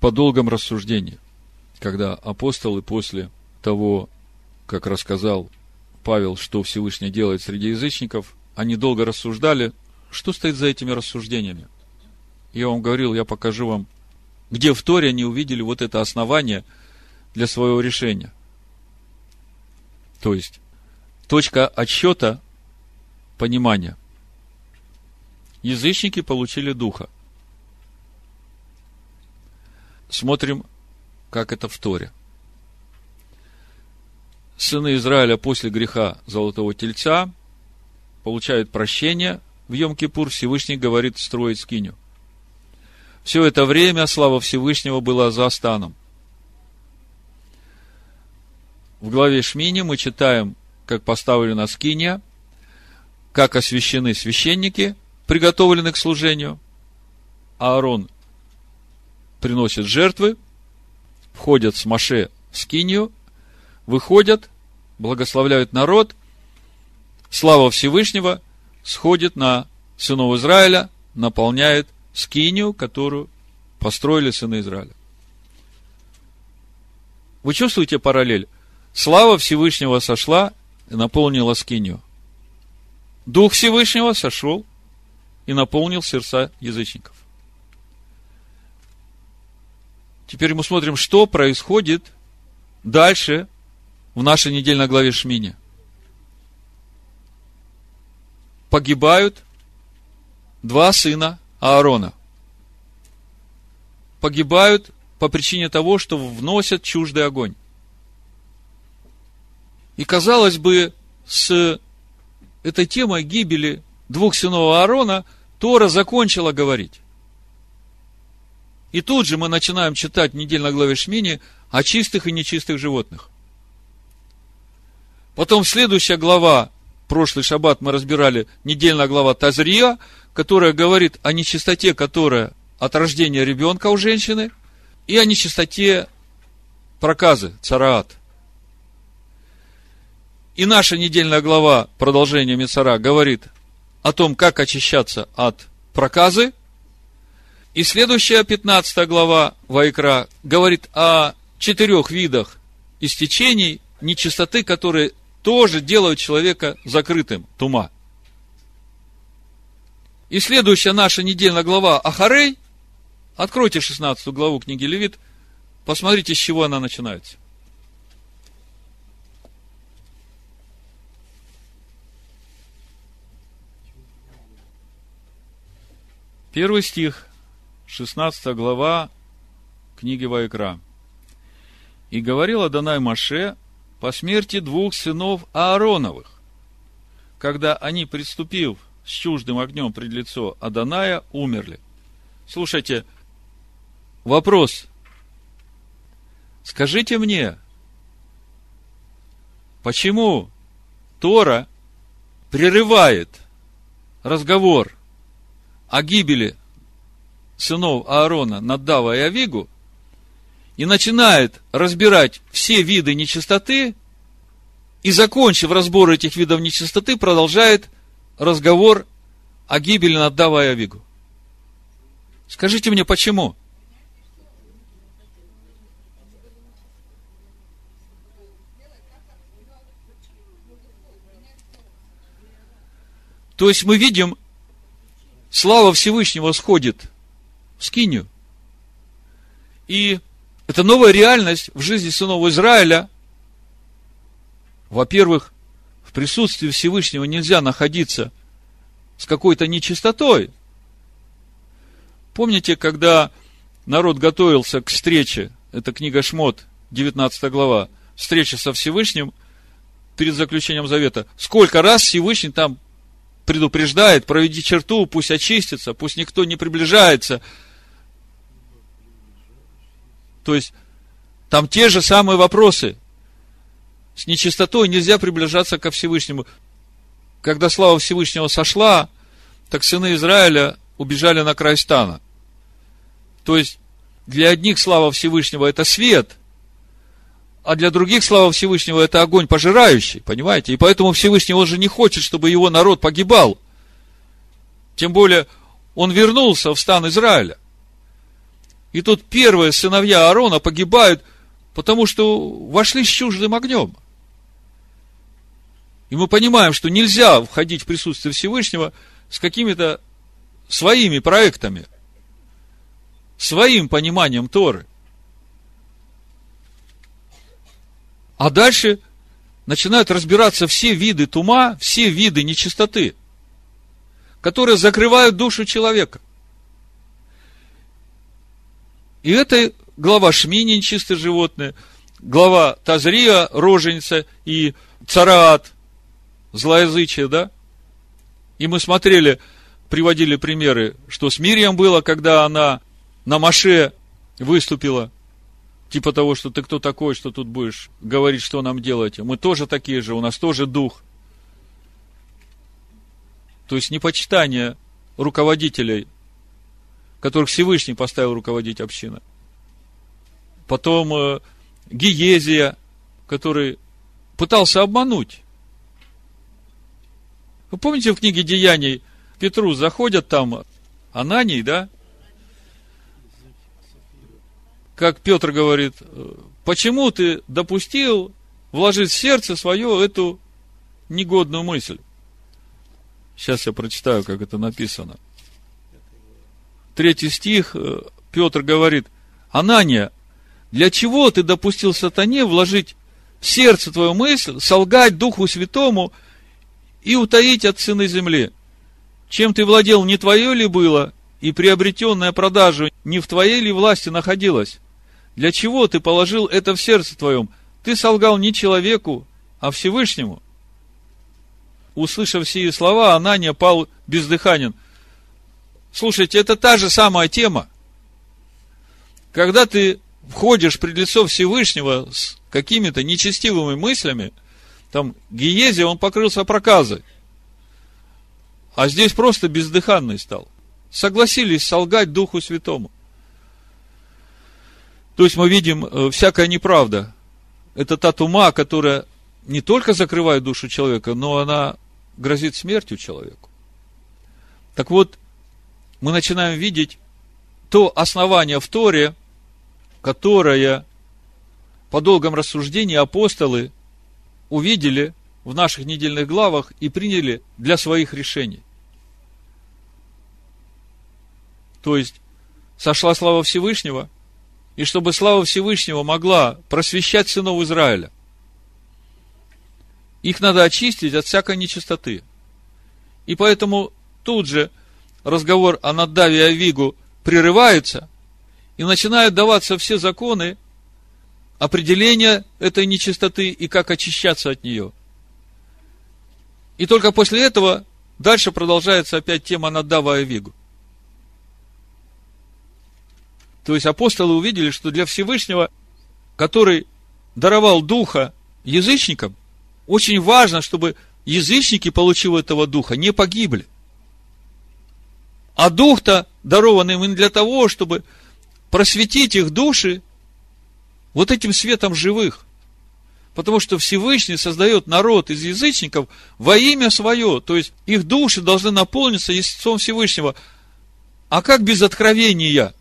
по долгом рассуждении, когда апостолы после того, как рассказал Павел, что Всевышний делает среди язычников, они долго рассуждали, что стоит за этими рассуждениями? Я вам говорил, я покажу вам, где в Торе они увидели вот это основание для своего решения. То есть, точка отсчета понимания. Язычники получили духа. Смотрим, как это в Торе. Сыны Израиля после греха Золотого Тельца получают прощение в Йом-Кипур Всевышний говорит строить скиню. Все это время слава Всевышнего была за станом. В главе Шмини мы читаем, как поставлена скиния, как освящены священники, приготовлены к служению. Аарон приносит жертвы, входят с Маше в скинию, выходят, благословляют народ, слава Всевышнего, сходит на сынов Израиля, наполняет скинию, которую построили сыны Израиля. Вы чувствуете параллель? Слава Всевышнего сошла и наполнила скинию. Дух Всевышнего сошел и наполнил сердца язычников. Теперь мы смотрим, что происходит дальше в нашей недельной главе Шмине. Погибают два сына Аарона. Погибают по причине того, что вносят чуждый огонь. И казалось бы, с этой темой гибели двух сынов Аарона Тора закончила говорить. И тут же мы начинаем читать в недельной главе Шмини о чистых и нечистых животных. Потом следующая глава, прошлый шаббат мы разбирали, недельная глава Тазрия, которая говорит о нечистоте, которая от рождения ребенка у женщины, и о нечистоте проказы, цараат. И наша недельная глава, продолжение Мицара, говорит о том, как очищаться от проказы, и следующая, 15 глава Вайкра, говорит о четырех видах истечений нечистоты, которые тоже делают человека закрытым, тума. И следующая наша недельная глава Ахарей, откройте 16 главу книги Левит, посмотрите, с чего она начинается. Первый стих. 16 глава книги Вайкра. «И говорил Адонай Маше по смерти двух сынов Аароновых, когда они, приступив с чуждым огнем пред лицо Аданая, умерли». Слушайте, вопрос. Скажите мне, почему Тора прерывает разговор о гибели сынов Аарона, Наддава и Авигу, и начинает разбирать все виды нечистоты, и, закончив разбор этих видов нечистоты, продолжает разговор о гибели Наддава и Авигу. Скажите мне, почему? То есть мы видим, слава Всевышнего сходит в Скинию. И это новая реальность в жизни сынов Израиля. Во-первых, в присутствии Всевышнего нельзя находиться с какой-то нечистотой. Помните, когда народ готовился к встрече, это книга Шмот, 19 глава, встреча со Всевышним перед заключением завета, сколько раз Всевышний там предупреждает, проведи черту, пусть очистится, пусть никто не приближается – то есть, там те же самые вопросы. С нечистотой нельзя приближаться ко Всевышнему. Когда слава Всевышнего сошла, так сыны Израиля убежали на край стана. То есть, для одних слава Всевышнего это свет, а для других слава Всевышнего это огонь пожирающий, понимаете? И поэтому Всевышний, он же не хочет, чтобы его народ погибал. Тем более, он вернулся в стан Израиля. И тут первые сыновья Аарона погибают, потому что вошли с чуждым огнем. И мы понимаем, что нельзя входить в присутствие Всевышнего с какими-то своими проектами, своим пониманием Торы. А дальше начинают разбираться все виды тума, все виды нечистоты, которые закрывают душу человека. И это глава Шмини, нечистое животное, глава Тазрия, роженица, и Цараат, злоязычие, да? И мы смотрели, приводили примеры, что с Мирием было, когда она на Маше выступила, типа того, что ты кто такой, что тут будешь говорить, что нам делать. Мы тоже такие же, у нас тоже дух. То есть непочитание руководителей которых Всевышний поставил руководить общиной. Потом э, Гиезия, который пытался обмануть. Вы помните в книге Деяний Петру заходят там Ананий, да? как Петр говорит, почему ты допустил вложить в сердце свое эту негодную мысль? Сейчас я прочитаю, как это написано. Третий стих, э, Петр говорит, Анания, для чего ты допустил сатане вложить в сердце твою мысль, солгать Духу Святому и утаить от сына земли? Чем ты владел, не твое ли было, и приобретенная продажу не в твоей ли власти находилась? Для чего ты положил это в сердце твоем? Ты солгал не человеку, а Всевышнему. Услышав сие слова, Анания пал бездыханен. Слушайте, это та же самая тема. Когда ты входишь пред лицо Всевышнего с какими-то нечестивыми мыслями, там Гиези, он покрылся проказой. А здесь просто бездыханный стал. Согласились солгать Духу Святому. То есть мы видим, э, всякая неправда. Это та тума, которая не только закрывает душу человека, но она грозит смертью человеку. Так вот, мы начинаем видеть то основание в Торе, которое по долгом рассуждении апостолы увидели в наших недельных главах и приняли для своих решений. То есть, сошла слава Всевышнего – и чтобы слава Всевышнего могла просвещать сынов Израиля. Их надо очистить от всякой нечистоты. И поэтому тут же разговор о Надаве и Авигу прерывается, и начинают даваться все законы определения этой нечистоты и как очищаться от нее. И только после этого дальше продолжается опять тема Надава и Авигу. То есть апостолы увидели, что для Всевышнего, который даровал духа язычникам, очень важно, чтобы язычники, получив этого духа, не погибли. А дух-то дарован им для того, чтобы просветить их души вот этим светом живых. Потому что Всевышний создает народ из язычников во имя свое. То есть их души должны наполниться естеством Всевышнего. А как без откровения?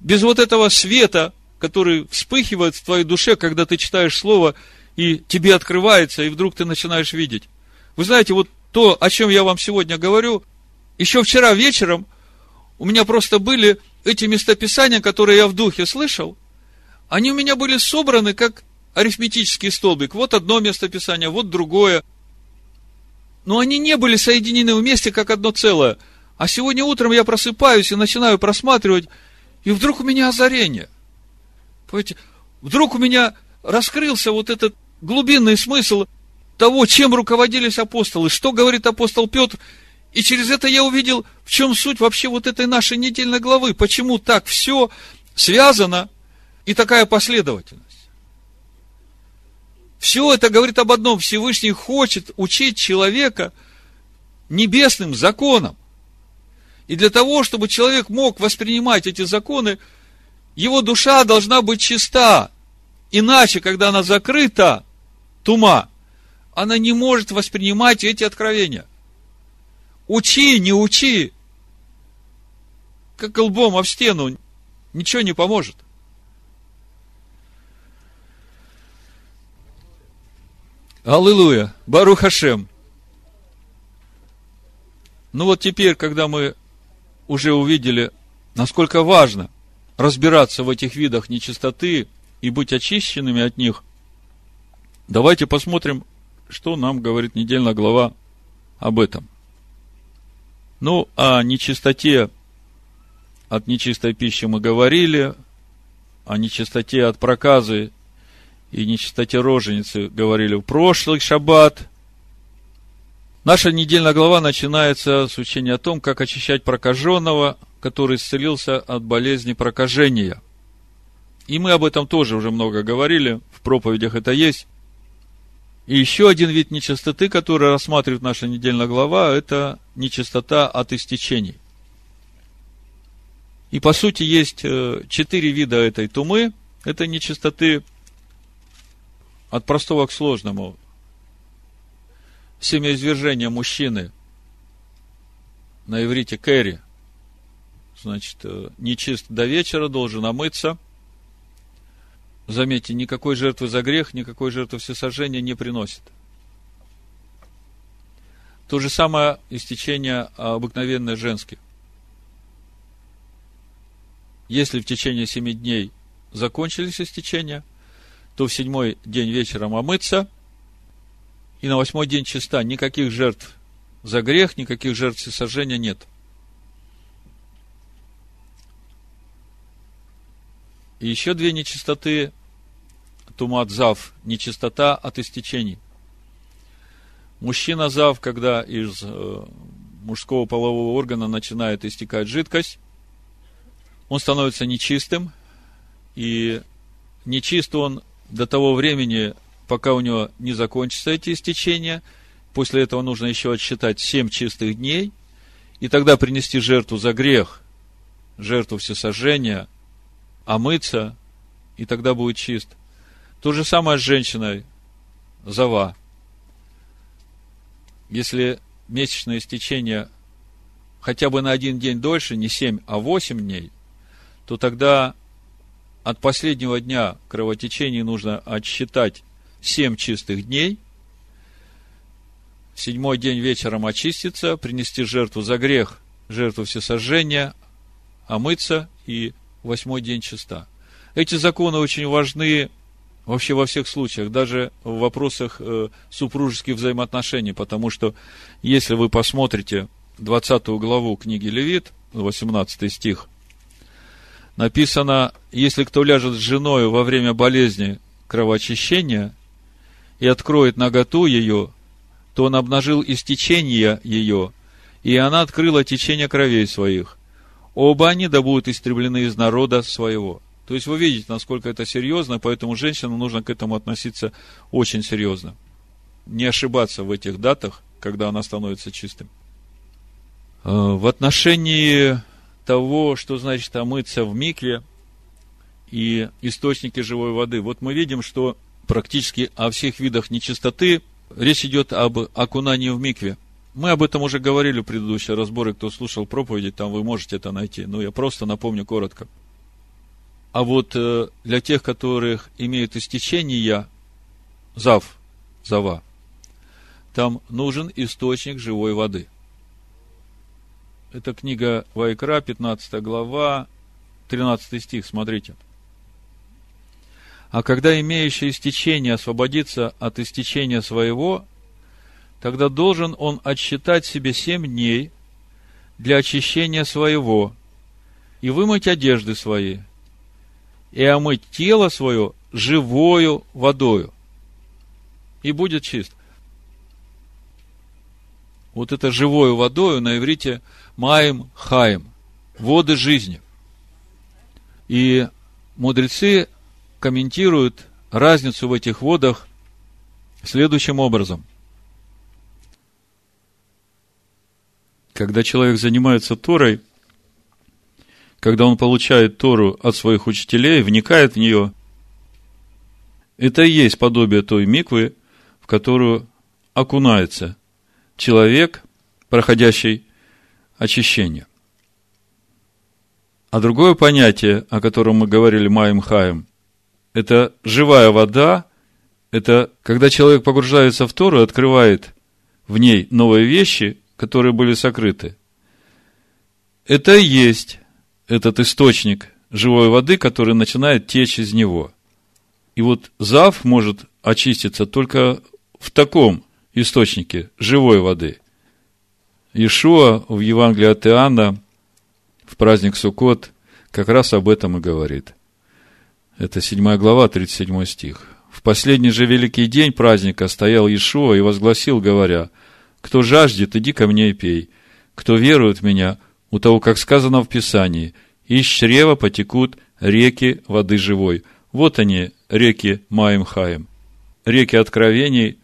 без вот этого света, который вспыхивает в твоей душе, когда ты читаешь слово, и тебе открывается, и вдруг ты начинаешь видеть. Вы знаете, вот то, о чем я вам сегодня говорю, еще вчера вечером у меня просто были эти местописания, которые я в духе слышал, они у меня были собраны как арифметический столбик. Вот одно местописание, вот другое. Но они не были соединены вместе как одно целое. А сегодня утром я просыпаюсь и начинаю просматривать и вдруг у меня озарение. Понимаете, вдруг у меня раскрылся вот этот глубинный смысл того, чем руководились апостолы, что говорит апостол Петр. И через это я увидел, в чем суть вообще вот этой нашей недельной главы, почему так все связано и такая последовательность. Все это говорит об одном. Всевышний хочет учить человека небесным законам. И для того, чтобы человек мог воспринимать эти законы, его душа должна быть чиста. Иначе, когда она закрыта, тума, она не может воспринимать эти откровения. Учи, не учи, как лбом об стену, ничего не поможет. Аллилуйя! Бару Хашем! Ну вот теперь, когда мы уже увидели, насколько важно разбираться в этих видах нечистоты и быть очищенными от них, давайте посмотрим, что нам говорит недельная глава об этом. Ну, о нечистоте от нечистой пищи мы говорили, о нечистоте от проказы и нечистоте роженицы говорили в прошлый шаббат. Наша недельная глава начинается с учения о том, как очищать прокаженного, который исцелился от болезни прокажения. И мы об этом тоже уже много говорили, в проповедях это есть. И еще один вид нечистоты, который рассматривает наша недельная глава, это нечистота от истечений. И по сути есть э, четыре вида этой тумы. Это нечистоты от простого к сложному семяизвержения мужчины на иврите кэри, значит, э, нечист до вечера, должен омыться – заметьте, никакой жертвы за грех, никакой жертвы всесожжения не приносит. То же самое истечение обыкновенное женских. Если в течение семи дней закончились истечения, то в седьмой день вечером омыться, и на восьмой день чиста. Никаких жертв за грех, никаких жертв всесожжения нет. И еще две нечистоты тумат зав, нечистота от истечений. Мужчина зав, когда из э, мужского полового органа начинает истекать жидкость, он становится нечистым, и нечист он до того времени, пока у него не закончатся эти истечения. После этого нужно еще отсчитать семь чистых дней, и тогда принести жертву за грех, жертву всесожжения, омыться, и тогда будет чист. То же самое с женщиной, зава. Если месячное истечение хотя бы на один день дольше, не семь, а восемь дней – то тогда от последнего дня кровотечения нужно отсчитать 7 чистых дней, седьмой день вечером очиститься, принести жертву за грех, жертву всесожжения, омыться и восьмой день чиста. Эти законы очень важны вообще во всех случаях, даже в вопросах э, супружеских взаимоотношений, потому что если вы посмотрите 20 главу книги Левит, 18 стих, написано, если кто ляжет с женой во время болезни кровоочищения и откроет наготу ее, то он обнажил истечение ее, и она открыла течение кровей своих. Оба они да будут истреблены из народа своего. То есть вы видите, насколько это серьезно, поэтому женщинам нужно к этому относиться очень серьезно. Не ошибаться в этих датах, когда она становится чистым. Э, в отношении того, что значит омыться в микве и источники живой воды. Вот мы видим, что практически о всех видах нечистоты речь идет об окунании в микве. Мы об этом уже говорили в предыдущие разборы, кто слушал проповеди, там вы можете это найти. Но я просто напомню коротко. А вот э, для тех, которых имеют истечение, зав, зава, там нужен источник живой воды. Это книга Вайкра, 15 глава, 13 стих, смотрите. А когда имеющий истечение освободится от истечения своего, тогда должен он отсчитать себе семь дней для очищения своего и вымыть одежды свои, и омыть тело свое живою водою, и будет чист. Вот это живою водою на иврите – Маем Хаем, воды жизни. И мудрецы комментируют разницу в этих водах следующим образом. Когда человек занимается Торой, когда он получает Тору от своих учителей, вникает в нее, это и есть подобие той миквы, в которую окунается человек, проходящий очищения. А другое понятие, о котором мы говорили Маем Хаем, это живая вода, это когда человек погружается в Тору и открывает в ней новые вещи, которые были сокрыты. Это и есть этот источник живой воды, который начинает течь из него. И вот зав может очиститься только в таком источнике живой воды. Ишуа в Евангелии от Иоанна в праздник Суккот как раз об этом и говорит. Это 7 глава, 37 стих. В последний же великий день праздника стоял Иешуа и возгласил, говоря, «Кто жаждет, иди ко мне и пей. Кто верует в меня, у того, как сказано в Писании, из чрева потекут реки воды живой». Вот они, реки Маем Хаем. Реки откровений,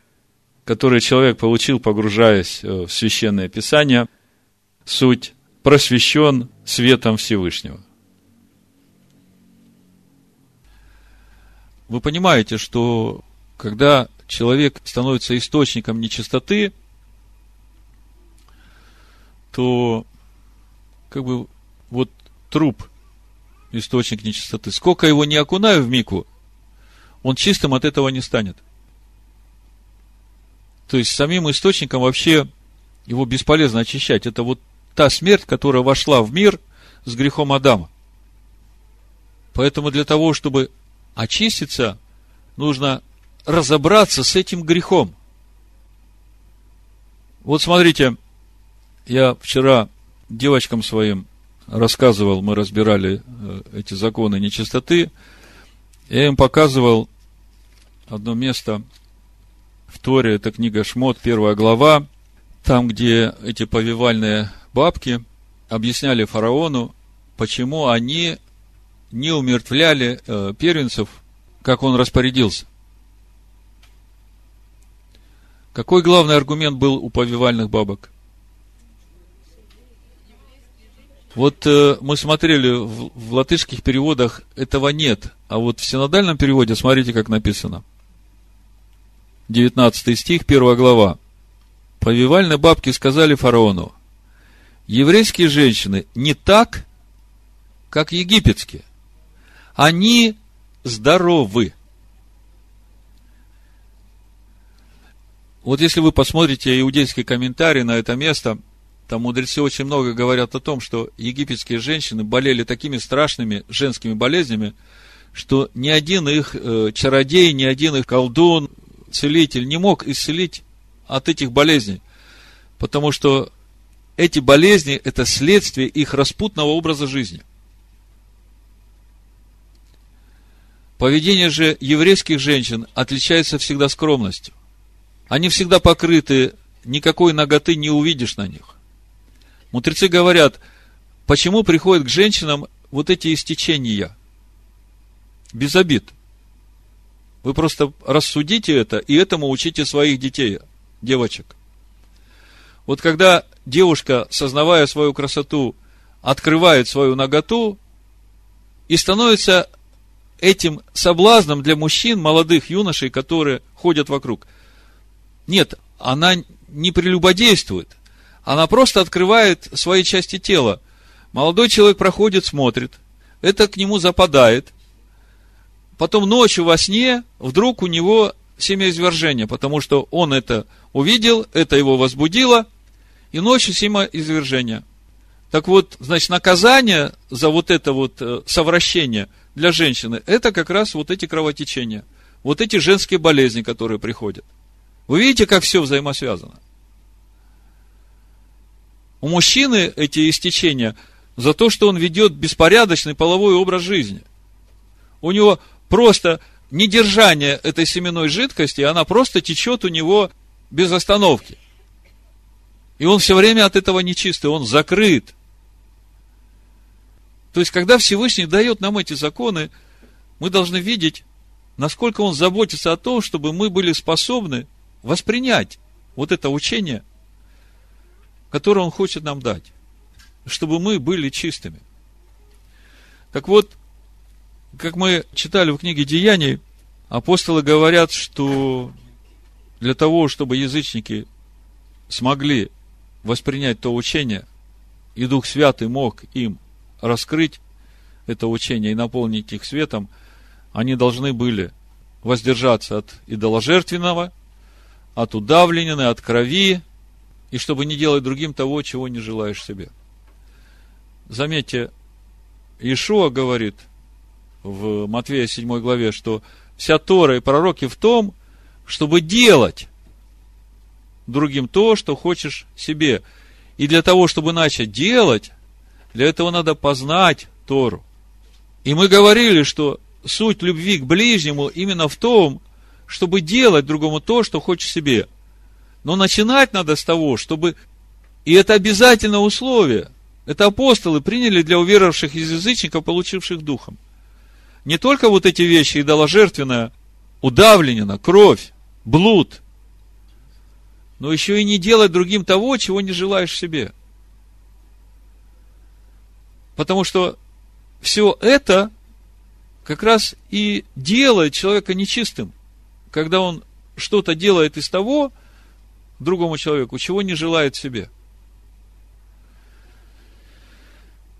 который человек получил, погружаясь э, в священное писание, суть просвещен светом Всевышнего. Вы понимаете, что когда человек становится источником нечистоты, то как бы вот труп, источник нечистоты, сколько его не окунаю в мику, он чистым от этого не станет. То есть самим источником вообще его бесполезно очищать. Это вот та смерть, которая вошла в мир с грехом Адама. Поэтому для того, чтобы очиститься, нужно разобраться с этим грехом. Вот смотрите, я вчера девочкам своим рассказывал, мы разбирали э, эти законы нечистоты, я им показывал одно место в Торе, это книга Шмот, первая глава, там, где эти повивальные бабки объясняли фараону, почему они не умертвляли э, первенцев, как он распорядился. Какой главный аргумент был у повивальных бабок? Вот э, мы смотрели в, в латышских переводах этого нет, а вот в синодальном переводе смотрите, как написано. 19 стих, 1 глава. Повивальные бабки сказали фараону, еврейские женщины не так, как египетские. Они здоровы. Вот если вы посмотрите иудейский комментарий на это место, там мудрецы очень много говорят о том, что египетские женщины болели такими страшными женскими болезнями, что ни один их э, чародей, ни один их колдун, целитель не мог исцелить от этих болезней. Потому что эти болезни – это следствие их распутного образа жизни. Поведение же еврейских женщин отличается всегда скромностью. Они всегда покрыты, никакой ноготы не увидишь на них. Мудрецы говорят, почему приходят к женщинам вот эти истечения? Без обид. Вы просто рассудите это и этому учите своих детей, девочек. Вот когда девушка, сознавая свою красоту, открывает свою наготу и становится этим соблазном для мужчин, молодых юношей, которые ходят вокруг. Нет, она не прелюбодействует. Она просто открывает свои части тела. Молодой человек проходит, смотрит. Это к нему западает. Потом ночью во сне вдруг у него семяизвержение, потому что он это увидел, это его возбудило, и ночью семяизвержение. Так вот, значит, наказание за вот это вот э, совращение для женщины, это как раз вот эти кровотечения, вот эти женские болезни, которые приходят. Вы видите, как все взаимосвязано? У мужчины эти истечения за то, что он ведет беспорядочный половой образ жизни. У него просто недержание этой семенной жидкости, она просто течет у него без остановки. И он все время от этого нечистый, он закрыт. То есть, когда Всевышний дает нам эти законы, мы должны видеть, насколько он заботится о том, чтобы мы были способны воспринять вот это учение – который Он хочет нам дать, чтобы мы были чистыми. Так вот, как мы читали в книге Деяний, апостолы говорят, что для того, чтобы язычники смогли воспринять то учение, и Дух Святый мог им раскрыть это учение и наполнить их светом, они должны были воздержаться от идоложертвенного, от удавленины, от крови, и чтобы не делать другим того, чего не желаешь себе. Заметьте, Ишуа говорит в Матвея 7 главе, что вся Тора и пророки в том, чтобы делать другим то, что хочешь себе. И для того, чтобы начать делать, для этого надо познать Тору. И мы говорили, что суть любви к ближнему именно в том, чтобы делать другому то, что хочешь себе – но начинать надо с того, чтобы... И это обязательное условие. Это апостолы приняли для уверовавших из язычников, получивших духом. Не только вот эти вещи, идоложертвенная, удавленина, кровь, блуд, но еще и не делать другим того, чего не желаешь себе. Потому что все это как раз и делает человека нечистым, когда он что-то делает из того, другому человеку, чего не желает себе.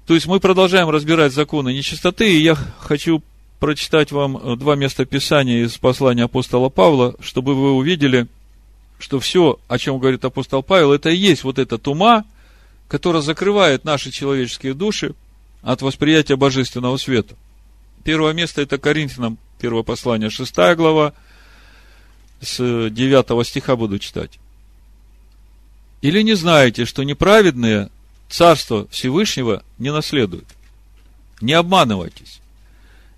То есть мы продолжаем разбирать законы нечистоты, и я хочу прочитать вам два места Писания из послания апостола Павла, чтобы вы увидели, что все, о чем говорит апостол Павел, это и есть вот эта тума, которая закрывает наши человеческие души от восприятия божественного света. Первое место это Коринфянам, первое послание, шестая глава, с 9 стиха буду читать. Или не знаете, что неправедные Царство Всевышнего не наследуют? Не обманывайтесь.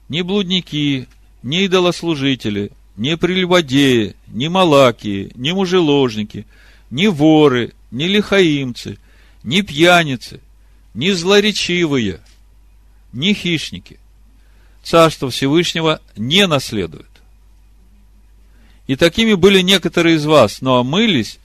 Ни блудники, ни идолослужители, ни прелюбодеи, ни малакии, ни мужеложники, ни воры, ни лихаимцы, ни пьяницы, ни злоречивые, ни хищники. Царство Всевышнего не наследует. И такими были некоторые из вас, но омылись,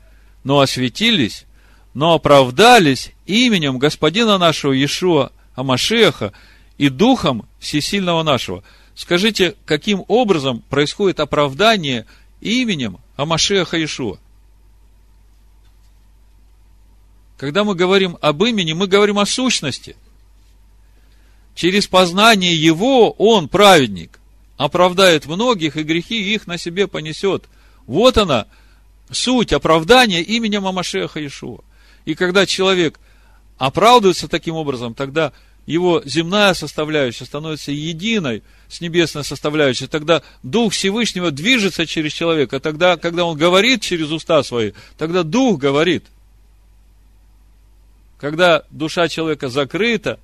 но осветились, но оправдались именем Господина нашего Иешуа Амашеха и Духом Всесильного нашего. Скажите, каким образом происходит оправдание именем Амашеха Иешуа? Когда мы говорим об имени, мы говорим о сущности. Через познание Его Он, праведник, оправдает многих, и грехи их на себе понесет. Вот она, суть оправдания именем Амашеха Иешуа. И когда человек оправдывается таким образом, тогда его земная составляющая становится единой с небесной составляющей, тогда Дух Всевышнего движется через человека, тогда, когда он говорит через уста свои, тогда Дух говорит. Когда душа человека закрыта,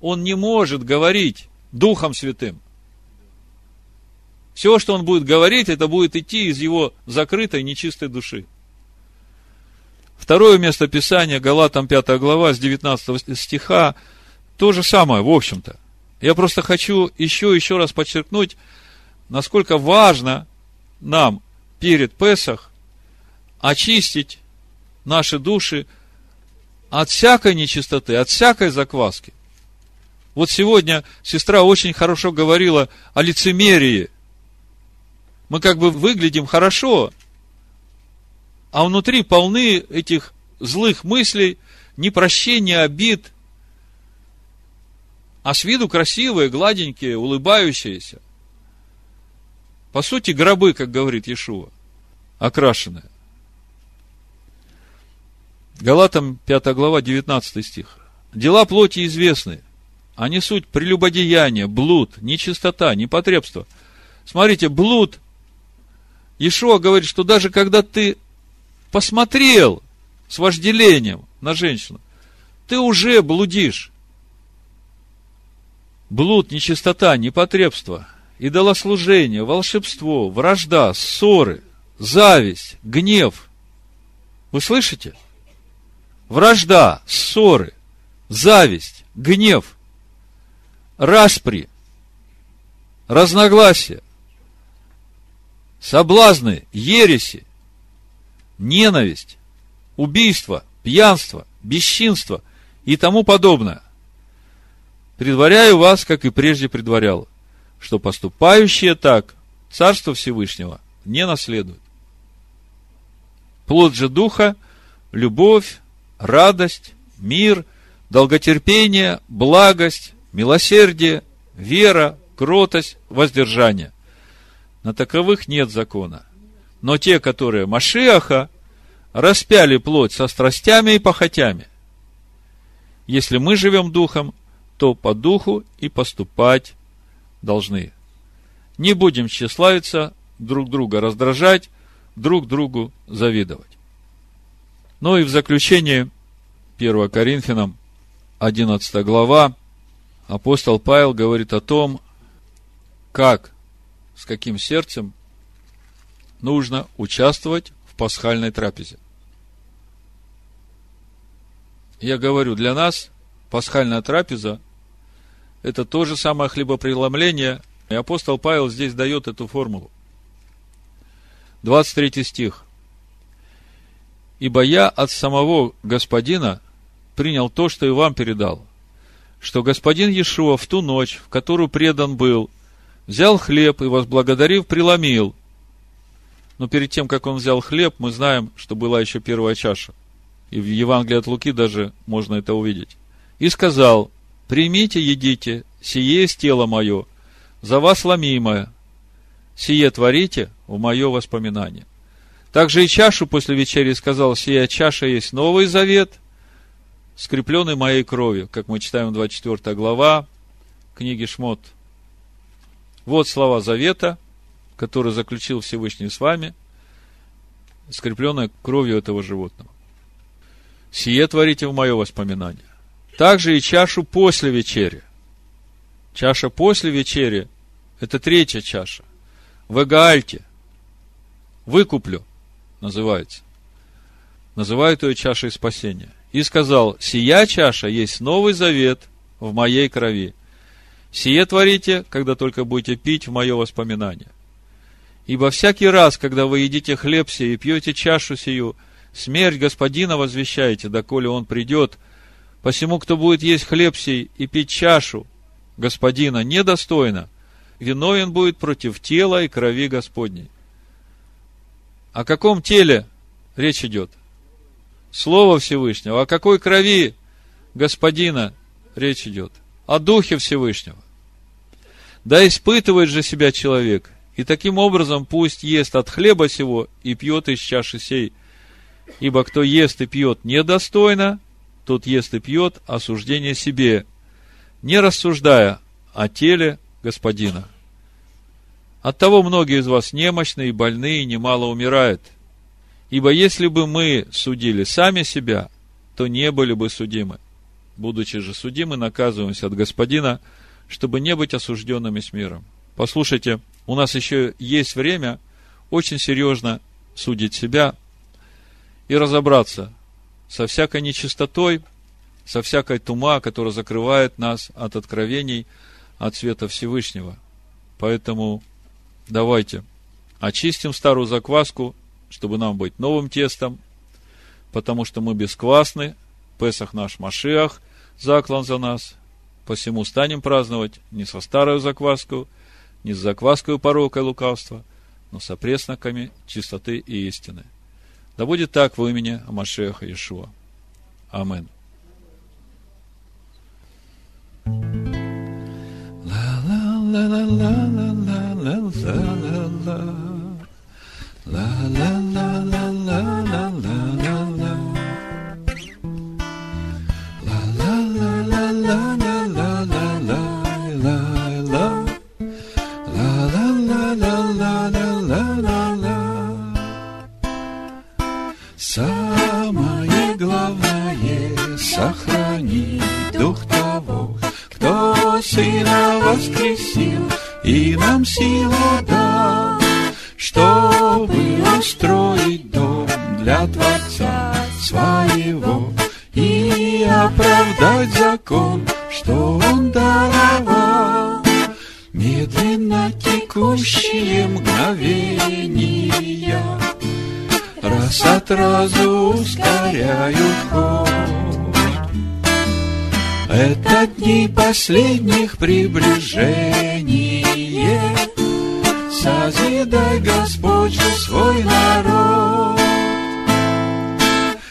он не может говорить Духом Святым. Все, что он будет говорить, это будет идти из его закрытой, нечистой души. Второе место Писания, Галатам 5 глава, с 19 стиха, то же самое, в общем-то. Я просто хочу еще, еще раз подчеркнуть, насколько важно нам перед Песах очистить наши души от всякой нечистоты, от всякой закваски. Вот сегодня сестра очень хорошо говорила о лицемерии. Мы как бы выглядим хорошо, а внутри полны этих злых мыслей, непрощения, обид, а с виду красивые, гладенькие, улыбающиеся. По сути, гробы, как говорит Иешуа, окрашенные. Галатам 5 глава, 19 стих. Дела плоти известны. Они суть прелюбодеяния, блуд, нечистота, непотребство. Смотрите, блуд. Ишуа говорит, что даже когда ты посмотрел с вожделением на женщину, ты уже блудишь. Блуд, нечистота, непотребство, идолослужение, волшебство, вражда, ссоры, зависть, гнев. Вы слышите? Вражда, ссоры, зависть, гнев, распри, разногласия, соблазны, ереси, ненависть, убийство, пьянство, бесчинство и тому подобное. Предваряю вас, как и прежде предварял, что поступающие так Царство Всевышнего не наследуют. Плод же Духа – любовь, радость, мир, долготерпение, благость, милосердие, вера, кротость, воздержание. На таковых нет закона. Но те, которые Машиаха, распяли плоть со страстями и похотями. Если мы живем духом, то по духу и поступать должны. Не будем тщеславиться, друг друга раздражать, друг другу завидовать. Ну и в заключение 1 Коринфянам 11 глава апостол Павел говорит о том, как, с каким сердцем нужно участвовать в пасхальной трапезе. Я говорю, для нас пасхальная трапеза – это то же самое хлебопреломление, и апостол Павел здесь дает эту формулу. 23 стих. «Ибо я от самого Господина принял то, что и вам передал, что Господин Иешуа в ту ночь, в которую предан был, взял хлеб и, возблагодарив, преломил, но перед тем, как он взял хлеб, мы знаем, что была еще первая чаша. И в Евангелии от Луки даже можно это увидеть. И сказал, примите, едите, сие есть тело мое, за вас ломимое. Сие творите в мое воспоминание. Также и чашу после вечери сказал, сия чаша есть Новый Завет, скрепленный моей кровью, как мы читаем 24 глава книги Шмот. Вот слова Завета, который заключил Всевышний с вами, скрепленная кровью этого животного. Сие творите в мое воспоминание. Также и чашу после вечери. Чаша после вечери – это третья чаша. В Эгаальте. Выкуплю называется. Называют ее чашей спасения. И сказал, сия чаша есть новый завет в моей крови. Сие творите, когда только будете пить в мое воспоминание. Ибо всякий раз, когда вы едите хлеб сей и пьете чашу сию, смерть Господина возвещаете, доколе он придет. Посему, кто будет есть хлеб сей и пить чашу Господина недостойно, виновен будет против тела и крови Господней. О каком теле речь идет? Слово Всевышнего. О какой крови Господина речь идет? О Духе Всевышнего. Да испытывает же себя человек, и таким образом пусть ест от хлеба сего и пьет из чаши сей. Ибо кто ест и пьет недостойно, тот ест и пьет осуждение себе, не рассуждая о теле Господина. Оттого многие из вас немощны и больны, и немало умирают. Ибо если бы мы судили сами себя, то не были бы судимы. Будучи же судимы, наказываемся от Господина, чтобы не быть осужденными с миром. Послушайте, у нас еще есть время очень серьезно судить себя и разобраться со всякой нечистотой, со всякой тума, которая закрывает нас от откровений, от света Всевышнего. Поэтому давайте очистим старую закваску, чтобы нам быть новым тестом, потому что мы бесквасны, Песах наш Машиах, заклан за нас, посему станем праздновать не со старою закваску, не с закваской порока и лукавства, но со пресноками чистоты и истины. Да будет так в имени Амашеха Иешуа. Амин. la la la la la Самое главное сохрани дух того, кто Сына воскресил и нам силу дал, чтобы устроить дом для Творца своего и оправдать закон, что Он даровал. Медленно текущие мгновения раз от разу ускоряют ход. Это дни последних приближения. Созидай, Господь же, свой народ.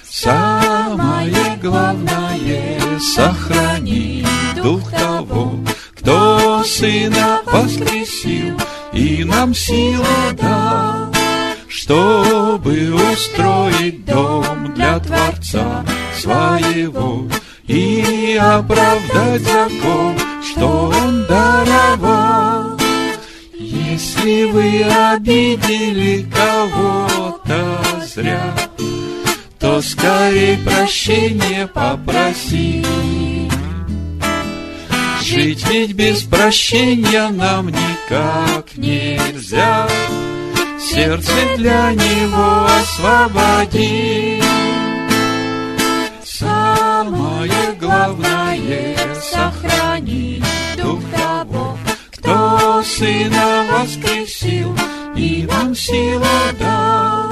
Самое главное — сохрани дух того, кто Сына воскресил и нам силу дал, чтобы устроить дом для Творца своего и оправдать закон, что Он даровал. Если вы обидели кого-то зря, то скорее прощения попроси. Жить ведь без прощения нам никак нельзя. Сердце для него освободи. Самое главное сохрани дух того, кто Сына воскресил и нам силу дал,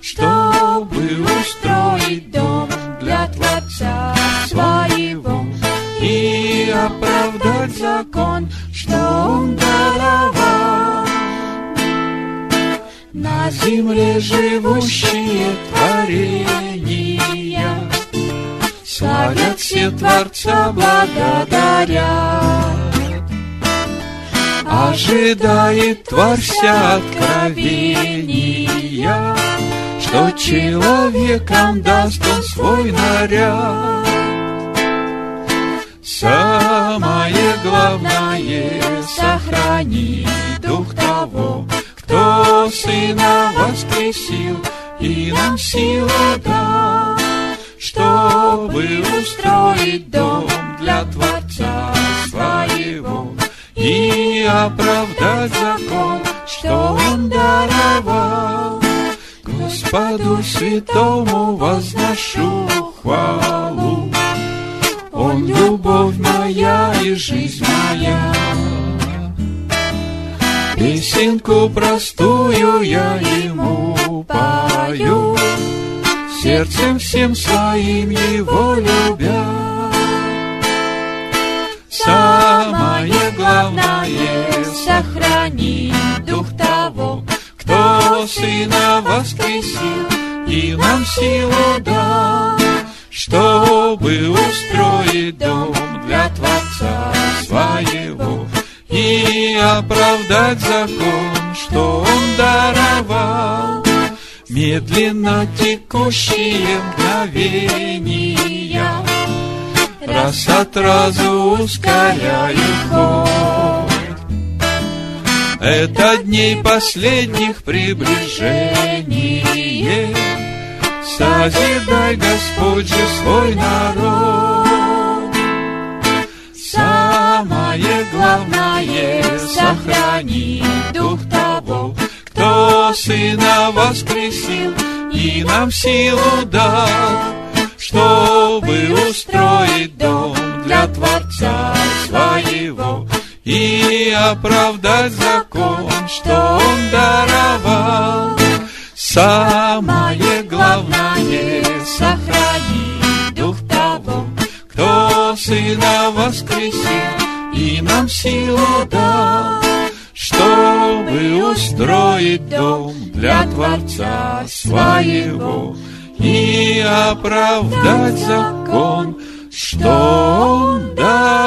чтобы устроить дом для Творца своего и оправдать закон, что Он даровал. На земле живущие творения Славят все Творца, благодарят ожидает вся откровения, что человеком даст он свой наряд. Самое главное — сохрани дух того, кто Сына воскресил и нам силу дал, чтобы устроить дом для Творца своего и оправдать закон, что Он даровал. Господу святому возношу хвалу, Он любовь моя и жизнь моя. Песенку простую я ему пою, Сердцем всем своим его любя. Самое главное — сохрани дух того, кто Сына воскресил и нам силу дал, чтобы устроить дом для Творца своего и оправдать закон, что Он даровал. Медленно текущие мгновения Раз от разу ускоряют ход. Это дней последних приближение. Созидай, Господь свой народ. Главное — сохрани дух того, кто Сына воскресил и нам силу дал, чтобы устроить дом для Творца своего и оправдать закон, что Он даровал. Самое главное — сохрани дух того, кто Сына воскресил и нам силу дал, чтобы устроить дом для Творца своего и оправдать закон, что Он дал.